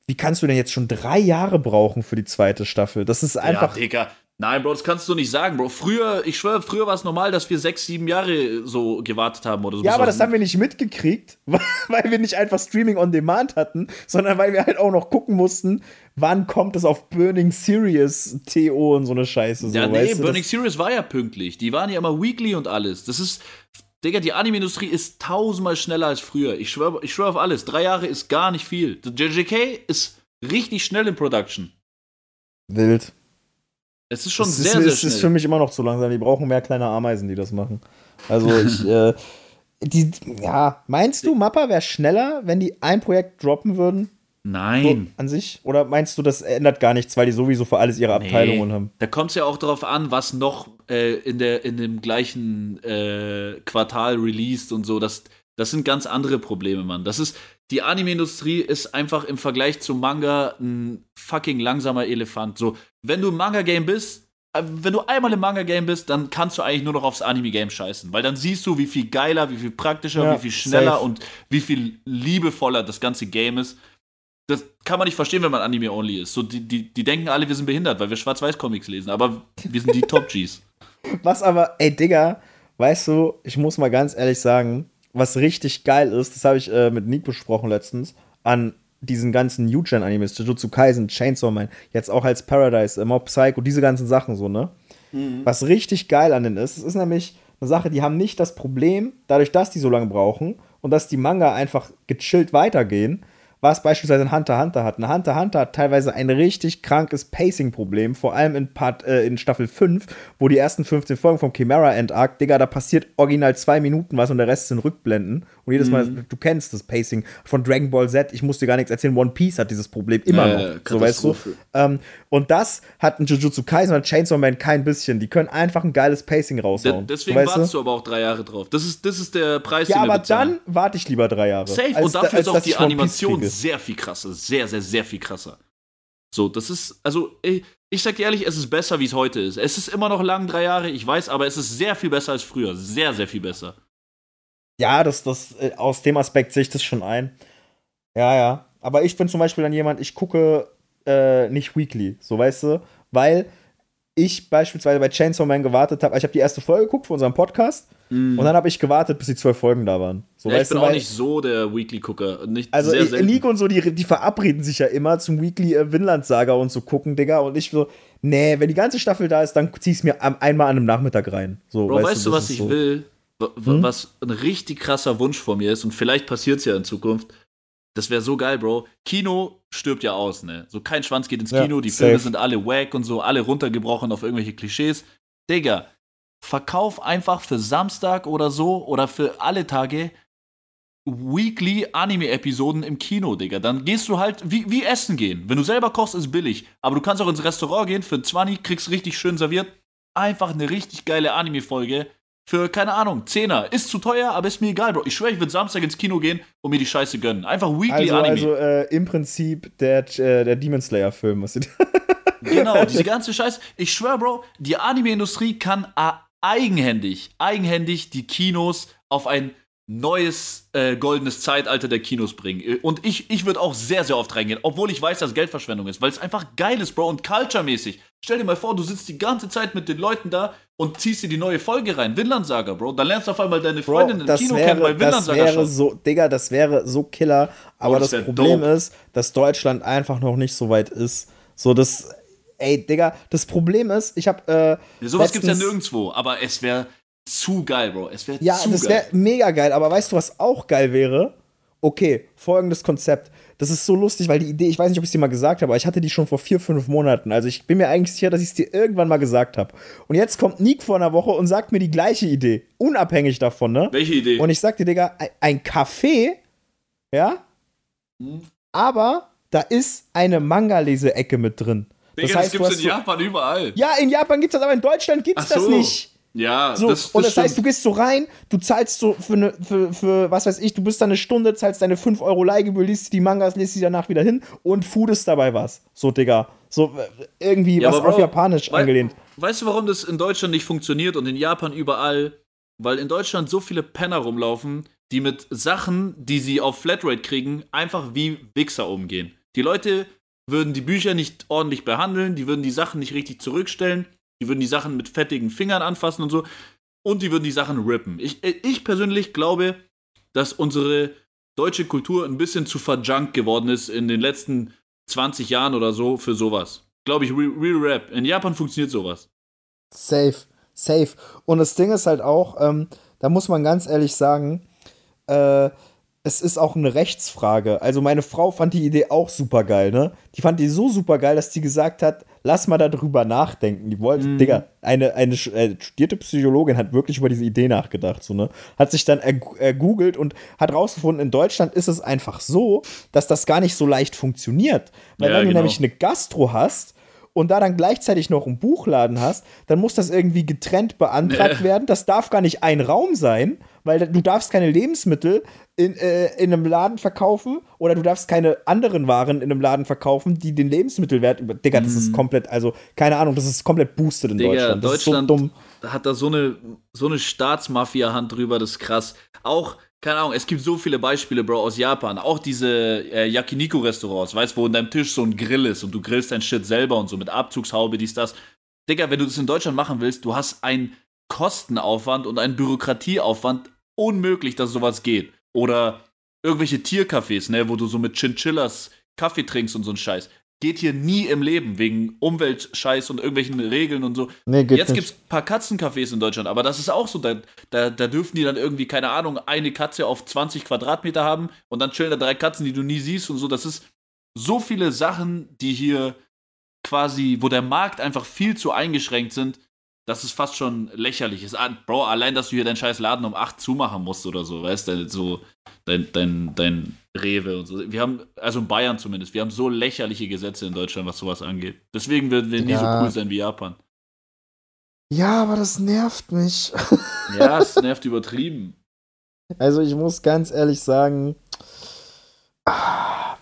wie kannst du denn jetzt schon drei Jahre brauchen für die zweite Staffel? Das ist einfach. Ja, Digga, Nein, Bro, das kannst du nicht sagen, Bro. Früher, ich schwöre, früher war es normal, dass wir sechs, sieben Jahre so gewartet haben oder so. Ja, aber das haben wir nicht mitgekriegt, (laughs) weil wir nicht einfach Streaming on Demand hatten, sondern weil wir halt auch noch gucken mussten, wann kommt es auf Burning Series TO und so eine Scheiße. So, ja, nee, weißt du, Burning Series war ja pünktlich. Die waren ja immer weekly und alles. Das ist, Digga, die Anime-Industrie ist tausendmal schneller als früher. Ich schwöre ich schwör auf alles. Drei Jahre ist gar nicht viel. JJK ist richtig schnell in Production. Wild. Es ist schon es sehr, ist, sehr schnell. Es ist für mich immer noch zu langsam. Die brauchen mehr kleine Ameisen, die das machen. Also (laughs) ich, äh, die, ja, meinst du, Mappa wäre schneller, wenn die ein Projekt droppen würden? Nein. So, an sich? Oder meinst du, das ändert gar nichts, weil die sowieso für alles ihre Abteilungen nee. haben? Da kommt es ja auch darauf an, was noch äh, in, der, in dem gleichen äh, Quartal released und so. Das, das sind ganz andere Probleme, Mann. Das ist, die Anime-Industrie ist einfach im Vergleich zum Manga ein fucking langsamer Elefant. So, wenn du im Manga-Game bist, äh, wenn du einmal im Manga-Game bist, dann kannst du eigentlich nur noch aufs Anime-Game scheißen. Weil dann siehst du, wie viel geiler, wie viel praktischer, ja, wie viel schneller safe. und wie viel liebevoller das ganze Game ist. Das kann man nicht verstehen, wenn man Anime-only ist. So, die, die, die denken alle, wir sind behindert, weil wir Schwarz-Weiß-Comics lesen. Aber wir sind die (laughs) Top-Gs. Was aber, ey, Digga, weißt du, ich muss mal ganz ehrlich sagen, was richtig geil ist, das habe ich äh, mit Nick besprochen letztens, an diesen ganzen New-Gen-Animes, Jujutsu Kaisen, Chainsaw Man, jetzt auch als Paradise, äh, Mob Psycho, diese ganzen Sachen so, ne? Mhm. Was richtig geil an denen ist, es ist nämlich eine Sache, die haben nicht das Problem, dadurch, dass die so lange brauchen und dass die Manga einfach gechillt weitergehen, was beispielsweise ein Hunter Hunter hat. Ein Hunter Hunter hat teilweise ein richtig krankes Pacing-Problem, vor allem in, Part, äh, in Staffel 5, wo die ersten 15 Folgen vom Chimera End Arc, Digga, da passiert original zwei Minuten was und der Rest sind Rückblenden. Und jedes Mal, mhm. du kennst das Pacing von Dragon Ball Z, ich muss dir gar nichts erzählen, One Piece hat dieses Problem immer ja, noch. so weißt du. Ähm, und das hat ein Jujutsu Kaisen und Chainsaw Man kein bisschen. Die können einfach ein geiles Pacing raushauen. De deswegen wartest du? du aber auch drei Jahre drauf. Das ist, das ist der Preis, ja, den wir aber dann warte ich lieber drei Jahre. Safe. Als, und dafür als, ist auch die Animation sehr viel krasser. Sehr, sehr, sehr viel krasser. So, das ist, also, ich, ich sag dir ehrlich, es ist besser, wie es heute ist. Es ist immer noch lang, drei Jahre, ich weiß, aber es ist sehr viel besser als früher. Sehr, sehr viel besser. Ja, das, das, äh, aus dem Aspekt sehe ich das schon ein. Ja, ja. Aber ich bin zum Beispiel dann jemand, ich gucke äh, nicht weekly, so weißt du, weil ich beispielsweise bei Chainsaw Man gewartet habe. Ich habe die erste Folge geguckt für unseren Podcast mm. und dann habe ich gewartet, bis die zwölf Folgen da waren. So, ja, ich bin du, auch nicht so der Weekly-Gucker. Also sehr, sehr Nico und so, die, die verabreden sich ja immer zum Weekly äh, Vinland-Saga und so gucken, Digga. Und ich so, nee, wenn die ganze Staffel da ist, dann zieh ich es mir einmal an einem Nachmittag rein. So, Bro, weißt, weißt du, was ich so. will? Hm? Was ein richtig krasser Wunsch von mir ist und vielleicht passiert es ja in Zukunft. Das wäre so geil, Bro. Kino stirbt ja aus, ne? So kein Schwanz geht ins Kino, ja, die Filme sind alle wack und so, alle runtergebrochen auf irgendwelche Klischees. Digga, verkauf einfach für Samstag oder so oder für alle Tage Weekly Anime-Episoden im Kino, Digga. Dann gehst du halt wie, wie essen gehen. Wenn du selber kochst, ist billig. Aber du kannst auch ins Restaurant gehen, für 20 kriegst richtig schön serviert. Einfach eine richtig geile Anime-Folge für, keine Ahnung, Zehner. Ist zu teuer, aber ist mir egal, Bro. Ich schwöre, ich würde Samstag ins Kino gehen und mir die Scheiße gönnen. Einfach Weekly also, Anime. Also äh, im Prinzip der, äh, der Demon Slayer-Film, was (laughs) Genau, diese ganze Scheiße. Ich schwöre, Bro, die Anime-Industrie kann eigenhändig, eigenhändig die Kinos auf ein neues äh, goldenes Zeitalter der Kinos bringen. Äh, und ich, ich würde auch sehr, sehr oft reingehen, obwohl ich weiß, dass Geldverschwendung ist, weil es einfach geil ist, Bro, und culture-mäßig. Stell dir mal vor, du sitzt die ganze Zeit mit den Leuten da und ziehst dir die neue Folge rein, Vinlandsaga, Bro. Dann lernst du auf einmal deine Freundin Bro, im Kino wäre, kennen, weil Vinlandsaga Das wäre so, Digga, das wäre so killer. Aber oh, das, das Problem dope. ist, dass Deutschland einfach noch nicht so weit ist. So, das, ey, Digga, das Problem ist, ich hab, äh, Sowas gibt's ja nirgendwo, aber es wäre zu geil, Bro. Es wäre ja, zu das wäre mega geil. Aber weißt du, was auch geil wäre? Okay, folgendes Konzept. Das ist so lustig, weil die Idee, ich weiß nicht, ob ich es dir mal gesagt habe, aber ich hatte die schon vor vier, fünf Monaten. Also ich bin mir eigentlich sicher, dass ich es dir irgendwann mal gesagt habe. Und jetzt kommt Nick vor einer Woche und sagt mir die gleiche Idee. Unabhängig davon, ne? Welche Idee? Und ich sag dir, Digga, ein Café, ja? Hm. Aber da ist eine Manga-Lese-Ecke mit drin. Digga, das, heißt, das gibt's in Japan überall. Ja, in Japan gibt's das, aber in Deutschland gibt's so. das nicht. Ja, so, das, das Und das stimmt. heißt, du gehst so rein, du zahlst so für, ne, für, für, was weiß ich, du bist da eine Stunde, zahlst deine 5 Euro Leihgebühr, liest die Mangas, liest sie danach wieder hin und foodest dabei was. So, Digga. So, irgendwie ja, was auf Japanisch wei angelehnt. Weißt du, warum das in Deutschland nicht funktioniert und in Japan überall? Weil in Deutschland so viele Penner rumlaufen, die mit Sachen, die sie auf Flatrate kriegen, einfach wie Wichser umgehen. Die Leute würden die Bücher nicht ordentlich behandeln, die würden die Sachen nicht richtig zurückstellen die würden die Sachen mit fettigen Fingern anfassen und so. Und die würden die Sachen rippen. Ich, äh, ich persönlich glaube, dass unsere deutsche Kultur ein bisschen zu verjunkt geworden ist in den letzten 20 Jahren oder so für sowas. Glaube ich, Real Rap. In Japan funktioniert sowas. Safe, safe. Und das Ding ist halt auch, ähm, da muss man ganz ehrlich sagen, äh, es ist auch eine Rechtsfrage. Also meine Frau fand die Idee auch super geil, ne? Die fand die so super geil, dass sie gesagt hat, lass mal darüber nachdenken. Die wollte, mhm. Digga, eine, eine äh, studierte Psychologin hat wirklich über diese Idee nachgedacht, so, ne? Hat sich dann ergoogelt und hat rausgefunden, in Deutschland ist es einfach so, dass das gar nicht so leicht funktioniert. Weil ja, wenn du genau. nämlich eine Gastro hast und da dann gleichzeitig noch einen Buchladen hast, dann muss das irgendwie getrennt beantragt werden. Das darf gar nicht ein Raum sein, weil du darfst keine Lebensmittel in, äh, in einem Laden verkaufen oder du darfst keine anderen Waren in einem Laden verkaufen, die den Lebensmittelwert über. Digga, das ist mhm. komplett, also keine Ahnung, das ist komplett boosted in Digga, Deutschland. Das Deutschland so hat da so eine, so eine Staatsmafia-Hand drüber, das ist krass. Auch keine Ahnung, es gibt so viele Beispiele, Bro, aus Japan. Auch diese äh, Yakiniku-Restaurants, weißt du, wo in deinem Tisch so ein Grill ist und du grillst dein Shit selber und so mit Abzugshaube, dies, das. Digga, wenn du das in Deutschland machen willst, du hast einen Kostenaufwand und einen Bürokratieaufwand unmöglich, dass sowas geht. Oder irgendwelche Tiercafés, ne, wo du so mit Chinchillas Kaffee trinkst und so ein Scheiß geht hier nie im Leben wegen Umweltscheiß und irgendwelchen Regeln und so. Nee, geht Jetzt gibt es ein paar Katzencafés in Deutschland, aber das ist auch so. Da, da, da, dürfen die dann irgendwie, keine Ahnung, eine Katze auf 20 Quadratmeter haben und dann chillen da drei Katzen, die du nie siehst und so. Das ist so viele Sachen, die hier quasi, wo der Markt einfach viel zu eingeschränkt sind, dass es fast schon lächerlich ist. Ah, Bro, allein, dass du hier deinen scheiß Laden um 8 zumachen musst oder so, weißt du, so dein, dein, dein Rewe und so. Wir haben, also in Bayern zumindest, wir haben so lächerliche Gesetze in Deutschland, was sowas angeht. Deswegen werden wir nie so cool sein wie Japan. Ja, aber das nervt mich. (laughs) ja, es nervt übertrieben. Also ich muss ganz ehrlich sagen,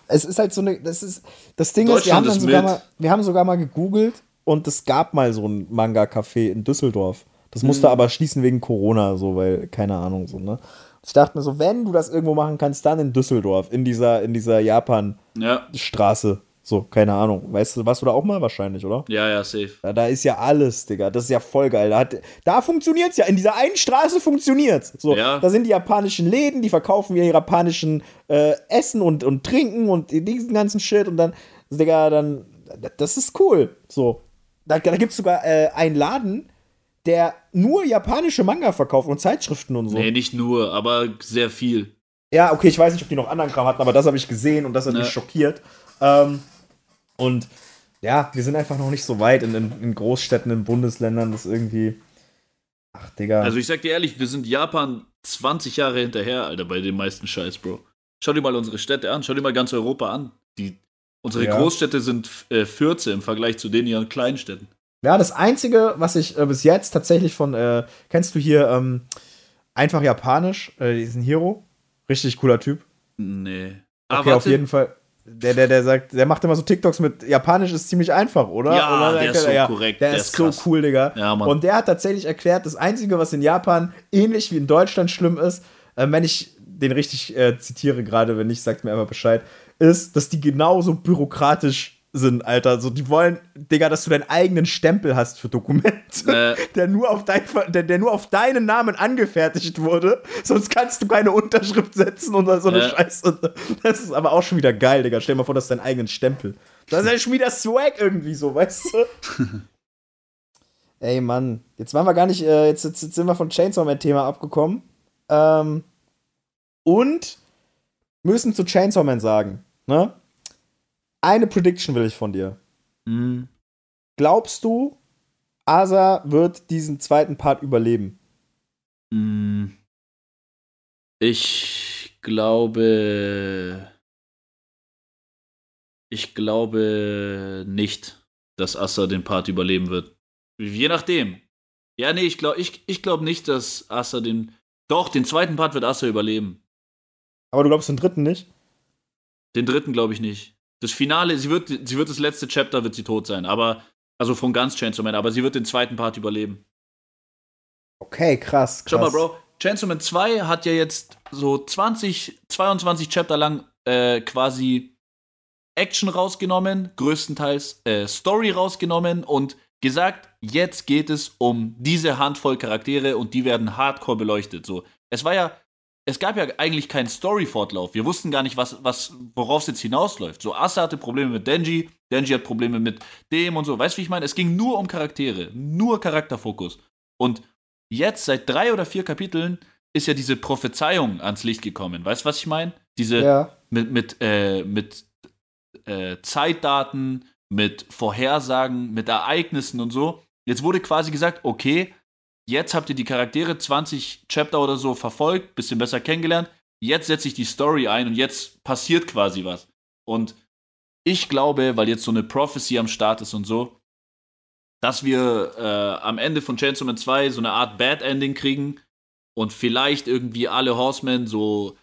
es ist halt so eine, das ist, das Ding ist, wir haben, ist sogar mal, wir haben sogar mal gegoogelt und es gab mal so ein Manga-Café in Düsseldorf. Das musste mhm. aber schließen wegen Corona, so, weil, keine Ahnung, so, ne? Ich dachte mir so, wenn du das irgendwo machen kannst, dann in Düsseldorf, in dieser, in dieser Japan-Straße. Ja. So, keine Ahnung. Weißt du, warst du da auch mal wahrscheinlich, oder? Ja, ja, safe. Da, da ist ja alles, Digga. Das ist ja voll geil. Da, da funktioniert es ja. In dieser einen Straße funktioniert So, ja. Da sind die japanischen Läden, die verkaufen ihr japanischen äh, Essen und, und Trinken und diesen ganzen Shit. Und dann, Digga, dann, das ist cool. So. Da, da gibt es sogar äh, einen Laden, der nur japanische Manga verkauft und Zeitschriften und so. Nee, nicht nur, aber sehr viel. Ja, okay, ich weiß nicht, ob die noch anderen Kram hatten, aber das habe ich gesehen und das hat ja. mich schockiert. Ähm, und ja, wir sind einfach noch nicht so weit in, in, in Großstädten, in Bundesländern, das irgendwie. Ach, Digga. Also ich sag dir ehrlich, wir sind Japan 20 Jahre hinterher, Alter, bei den meisten Scheiß, Bro. Schau dir mal unsere Städte an, schau dir mal ganz Europa an. Die, unsere ja. Großstädte sind äh, 14 im Vergleich zu den ihren kleinen Städten. Ja, das Einzige, was ich äh, bis jetzt tatsächlich von, äh, kennst du hier ähm, einfach Japanisch, äh, diesen Hero? Richtig cooler Typ. Nee. Ah, okay, auf jeden Fall. Der, der, der sagt, der macht immer so TikToks mit Japanisch ist ziemlich einfach, oder? Ja, oder der ist so ja, korrekt. Der, der ist, ist so cool, Digga. Ja, Mann. Und der hat tatsächlich erklärt, das Einzige, was in Japan ähnlich wie in Deutschland schlimm ist, äh, wenn ich den richtig äh, zitiere gerade, wenn nicht, sagt mir einfach Bescheid, ist, dass die genauso bürokratisch sind, Alter. So, die wollen, Digga, dass du deinen eigenen Stempel hast für Dokumente, äh. (laughs) der, nur auf dein, der, der nur auf deinen Namen angefertigt wurde. Sonst kannst du keine Unterschrift setzen oder so eine äh. Scheiße. Das ist aber auch schon wieder geil, Digga. Stell dir mal vor, das ist dein eigenen Stempel. Das ist ja schon wieder Swag irgendwie so, weißt du? (laughs) Ey, Mann. Jetzt waren wir gar nicht, äh, jetzt, jetzt, jetzt, sind wir von Chainsaw Man Thema abgekommen. Ähm, und müssen zu Chainsaw Man sagen, ne? Eine Prediction will ich von dir. Mhm. Glaubst du, Asa wird diesen zweiten Part überleben? Mhm. Ich glaube. Ich glaube nicht, dass Asa den Part überleben wird. Je nachdem. Ja, nee, ich glaube ich, ich glaub nicht, dass Asa den. Doch, den zweiten Part wird Asa überleben. Aber du glaubst den dritten nicht? Den dritten glaube ich nicht. Das Finale, sie wird, sie wird das letzte Chapter, wird sie tot sein, aber, also von ganz Chainsaw Man, aber sie wird den zweiten Part überleben. Okay, krass, krass. Schau mal, Bro, Chainsaw Man 2 hat ja jetzt so 20, 22 Chapter lang äh, quasi Action rausgenommen, größtenteils äh, Story rausgenommen und gesagt, jetzt geht es um diese Handvoll Charaktere und die werden hardcore beleuchtet. So, es war ja es gab ja eigentlich keinen Story-Fortlauf. Wir wussten gar nicht, was, was, worauf es jetzt hinausläuft. So, Asa hatte Probleme mit Denji, Denji hat Probleme mit dem und so. Weißt du, wie ich meine? Es ging nur um Charaktere, nur Charakterfokus. Und jetzt, seit drei oder vier Kapiteln, ist ja diese Prophezeiung ans Licht gekommen. Weißt du, was ich meine? Diese ja. mit, mit, äh, mit äh, Zeitdaten, mit Vorhersagen, mit Ereignissen und so. Jetzt wurde quasi gesagt, okay, Jetzt habt ihr die Charaktere 20 Chapter oder so verfolgt, bisschen besser kennengelernt. Jetzt setze ich die Story ein und jetzt passiert quasi was. Und ich glaube, weil jetzt so eine Prophecy am Start ist und so, dass wir äh, am Ende von Chainsaw Man 2 so eine Art Bad Ending kriegen und vielleicht irgendwie alle Horsemen so,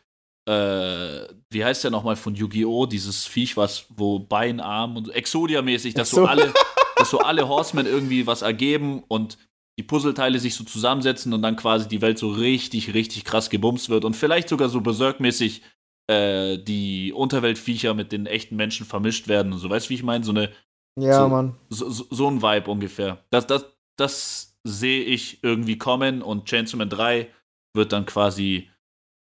äh, wie heißt der nochmal von Yu-Gi-Oh!, dieses Viech, was, wo Bein, Arm und Exodia-mäßig, dass so. so alle, (laughs) dass so alle Horsemen irgendwie was ergeben und die Puzzleteile sich so zusammensetzen und dann quasi die Welt so richtig, richtig krass gebumst wird und vielleicht sogar so berserkmäßig äh, die Unterweltviecher mit den echten Menschen vermischt werden und so. Weißt du, wie ich meine? So eine. Ja, so, Mann. So, so, so, ein Vibe ungefähr. Das, das, das sehe ich irgendwie kommen und Chainsaw Man 3 wird dann quasi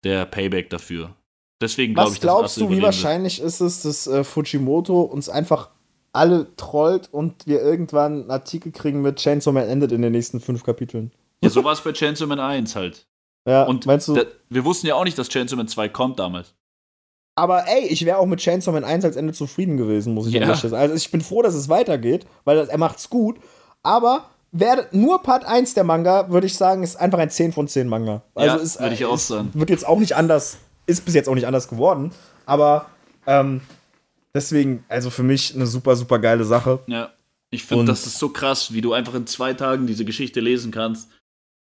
der Payback dafür. Deswegen glaube ich, Was glaubst du, wie wahrscheinlich ist es, dass äh, Fujimoto uns einfach alle trollt und wir irgendwann einen Artikel kriegen mit Chainsaw Man endet in den nächsten fünf Kapiteln? Ja, so war es bei Chainsaw Man 1 halt. Ja, und meinst du? Da, wir wussten ja auch nicht, dass Chainsaw Man 2 kommt damals. Aber ey, ich wäre auch mit Chainsaw Man 1 als Ende zufrieden gewesen, muss ich ja. sagen. Also ich bin froh, dass es weitergeht, weil er macht's gut. Aber wäre nur Part 1 der Manga, würde ich sagen, ist einfach ein 10 von 10 Manga. Also ja, ist, würde ich auch sagen. Wird jetzt auch nicht anders, ist bis jetzt auch nicht anders geworden. Aber ähm, deswegen, also für mich eine super, super geile Sache. Ja. Ich finde, das ist so krass, wie du einfach in zwei Tagen diese Geschichte lesen kannst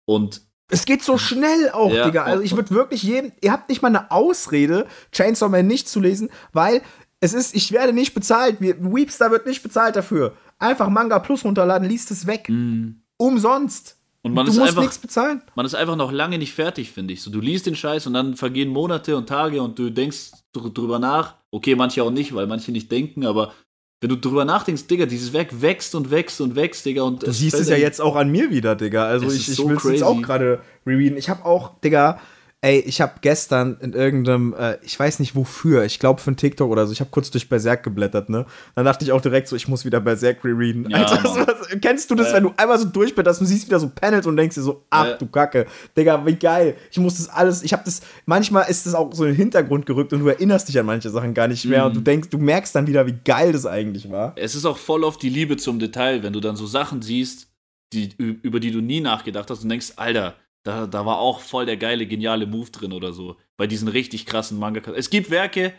und es geht so schnell auch, ja. Digga. Also ich würde wirklich jedem, ihr habt nicht mal eine Ausrede, Chainsaw Man nicht zu lesen, weil es ist, ich werde nicht bezahlt, Weepstar wird nicht bezahlt dafür. Einfach Manga Plus runterladen, liest es weg. Mhm. Umsonst. Und man du ist musst nichts bezahlen. Man ist einfach noch lange nicht fertig, finde ich. So, du liest den Scheiß und dann vergehen Monate und Tage und du denkst drüber nach. Okay, manche auch nicht, weil manche nicht denken, aber wenn du drüber nachdenkst, Digga, dieses Werk wächst und wächst und wächst, Digga. Und du siehst es ja jetzt auch an mir wieder, Digga. Also ich, ich so will es jetzt auch gerade rereaden. Ich habe auch, Digga, Ey, ich habe gestern in irgendeinem, äh, ich weiß nicht wofür, ich glaube für ein TikTok oder so, ich habe kurz durch Berserk geblättert, ne? Dann dachte ich auch direkt so, ich muss wieder Berserk rereaden. Ja, Alter, was, was, kennst du das, äh. wenn du einmal so durchblätterst und siehst wieder so Panels und denkst dir so, ach äh. du Kacke, Digga, wie geil. Ich muss das alles, ich habe das, manchmal ist das auch so in den Hintergrund gerückt und du erinnerst dich an manche Sachen gar nicht mehr mhm. und du denkst, du merkst dann wieder, wie geil das eigentlich war. Es ist auch voll auf die Liebe zum Detail, wenn du dann so Sachen siehst, die, über die du nie nachgedacht hast und denkst, Alter, da, da war auch voll der geile, geniale Move drin oder so. Bei diesen richtig krassen Manga. Es gibt Werke,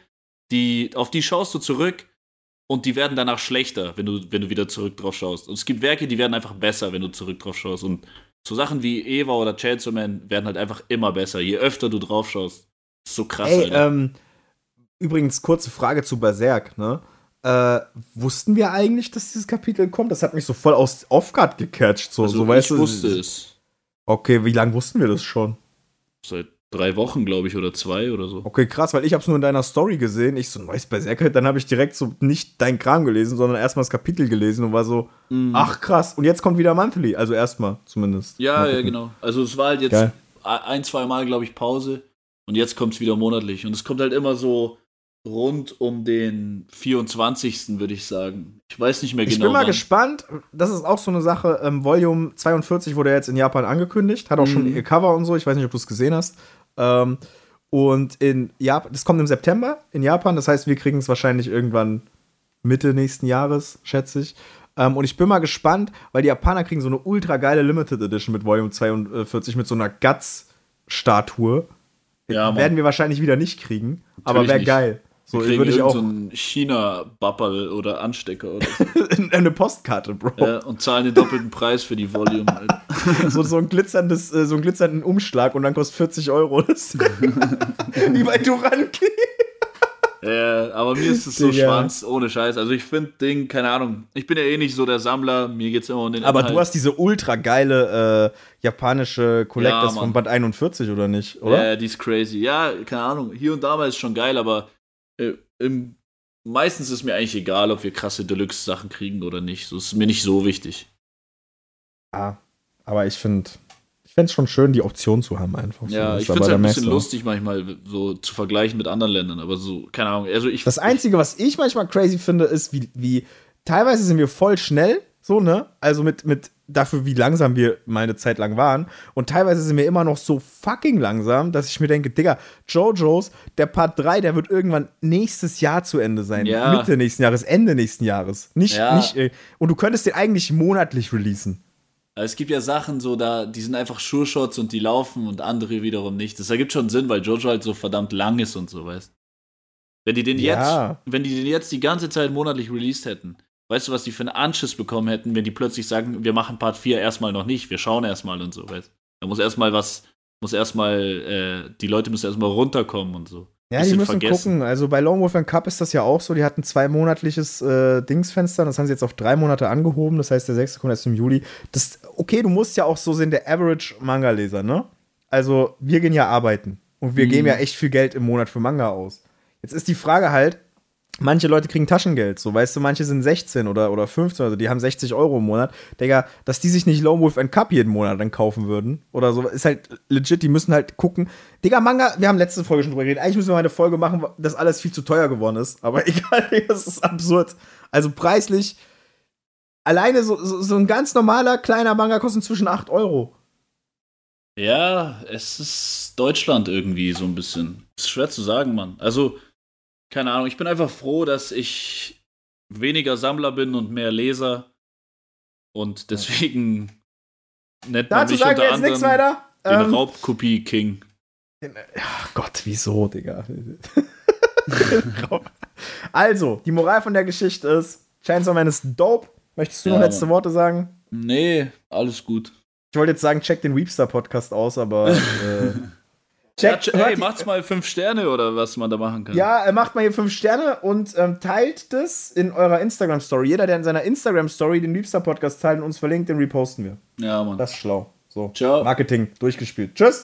die, auf die schaust du zurück und die werden danach schlechter, wenn du, wenn du wieder zurück drauf schaust. Und es gibt Werke, die werden einfach besser, wenn du zurück drauf schaust. Und so Sachen wie Eva oder Chainsaw Man werden halt einfach immer besser, je öfter du drauf schaust. Ist so krass, Ey, ähm, übrigens, kurze Frage zu Berserk, ne? Äh, wussten wir eigentlich, dass dieses Kapitel kommt? Das hat mich so voll aus Off-Guard gecatcht. So, also so, ich weißt du, wusste es. Okay, wie lange wussten wir das schon? Seit drei Wochen, glaube ich, oder zwei oder so. Okay, krass, weil ich habe es nur in deiner Story gesehen. Ich so, neues Berserker, dann habe ich direkt so nicht dein Kram gelesen, sondern erstmal das Kapitel gelesen und war so, mm. ach krass. Und jetzt kommt wieder Monthly, also erstmal zumindest. Ja, ja, genau. Also es war halt jetzt Geil. ein, zwei Mal, glaube ich, Pause und jetzt kommt es wieder monatlich. Und es kommt halt immer so rund um den 24. würde ich sagen. Ich weiß nicht mehr genau. Ich bin mal wann. gespannt. Das ist auch so eine Sache. Ähm, Volume 42 wurde jetzt in Japan angekündigt. Hat auch mhm. schon ihr Cover und so. Ich weiß nicht, ob du es gesehen hast. Ähm, und in Japan, das kommt im September in Japan. Das heißt, wir kriegen es wahrscheinlich irgendwann Mitte nächsten Jahres, schätze ich. Ähm, und ich bin mal gespannt, weil die Japaner kriegen so eine ultra geile Limited Edition mit Volume 42 mit so einer Guts-Statue. Ja, Werden wir wahrscheinlich wieder nicht kriegen, Natürlich aber wäre geil. So würde ich auch. so einen China-Bappel oder Anstecker oder so. (laughs) Eine Postkarte, Bro. Ja, und zahlen den doppelten Preis für die Volume halt. (laughs) so, so, ein glitzerndes, äh, so einen glitzernden Umschlag und dann kostet 40 Euro. (laughs) Wie bei Duranki. Ja, aber mir ist es so ja. schwanz, ohne Scheiß. Also ich finde Ding, keine Ahnung, ich bin ja eh nicht so der Sammler, mir geht's immer um den Aber Inhalt. du hast diese ultra geile äh, japanische Collectors ja, von Band 41, oder nicht, oder? Ja, die ist crazy. Ja, keine Ahnung, hier und da mal ist schon geil, aber äh, im, meistens ist mir eigentlich egal, ob wir krasse Deluxe-Sachen kriegen oder nicht. So ist mir nicht so wichtig. Ja, aber ich finde, ich fände es schon schön, die Option zu haben einfach. Ja, so. ich finde es halt ein bisschen lustig manchmal so zu vergleichen mit anderen Ländern, aber so, keine Ahnung. Also ich, das Einzige, was ich manchmal crazy finde, ist, wie, wie teilweise sind wir voll schnell, so, ne? Also mit, mit dafür, wie langsam wir mal eine Zeit lang waren. Und teilweise sind wir immer noch so fucking langsam, dass ich mir denke, Digga, JoJo's, der Part 3, der wird irgendwann nächstes Jahr zu Ende sein. Ja. Mitte nächsten Jahres, Ende nächsten Jahres. Nicht, ja. nicht, äh, und du könntest den eigentlich monatlich releasen. Es gibt ja Sachen so, da, die sind einfach Sure-Shots und die laufen und andere wiederum nicht. Das ergibt schon Sinn, weil Jojo halt so verdammt lang ist und so, weißt Wenn die den ja. jetzt, wenn die den jetzt die ganze Zeit monatlich released hätten, weißt du, was die für einen Anschiss bekommen hätten, wenn die plötzlich sagen, wir machen Part 4 erstmal noch nicht, wir schauen erstmal und so, weißt Da muss erstmal was, muss erstmal, äh, die Leute müssen erstmal runterkommen und so. Ja, die müssen vergessen. gucken. Also bei Lone Wolf Cup ist das ja auch so. Die hatten zwei monatliches äh, Dingsfenster. Das haben sie jetzt auf drei Monate angehoben. Das heißt, der sechste kommt erst im Juli. Das, okay, du musst ja auch so sehen, der Average Manga-Leser, ne? Also, wir gehen ja arbeiten. Und wir mhm. geben ja echt viel Geld im Monat für Manga aus. Jetzt ist die Frage halt, manche Leute kriegen Taschengeld, so weißt du, manche sind 16 oder, oder 15, also die haben 60 Euro im Monat. Digga, dass die sich nicht Lone Wolf and Cup jeden Monat dann kaufen würden oder so, ist halt legit, die müssen halt gucken. Digga, Manga, wir haben letzte Folge schon drüber geredet. Eigentlich müssen wir mal eine Folge machen, dass alles viel zu teuer geworden ist. Aber (laughs) egal, das ist absurd. Also preislich, alleine so, so, so ein ganz normaler kleiner Manga kostet zwischen 8 Euro. Ja, es ist Deutschland irgendwie so ein bisschen. Ist schwer zu sagen, Mann. Also, keine Ahnung, ich bin einfach froh, dass ich weniger Sammler bin und mehr Leser. Und deswegen nennt man Dazu mich sagen unter wir jetzt weiter. den ähm, Raubkopie-King. Ach Gott, wieso, Digga? (laughs) also, die Moral von der Geschichte ist, Chainsaw Man ist dope. Möchtest du ja, noch letzte Worte sagen? Nee, alles gut. Ich wollte jetzt sagen, check den Weepster-Podcast aus, aber. (laughs) Äh, check, ja, hey, macht's mal fünf Sterne oder was man da machen kann. Ja, macht mal hier fünf Sterne und ähm, teilt das in eurer Instagram-Story. Jeder, der in seiner Instagram-Story den Weepster-Podcast teilt und uns verlinkt, den reposten wir. Ja, Mann. Das ist schlau. So. Ciao. Marketing durchgespielt. Tschüss.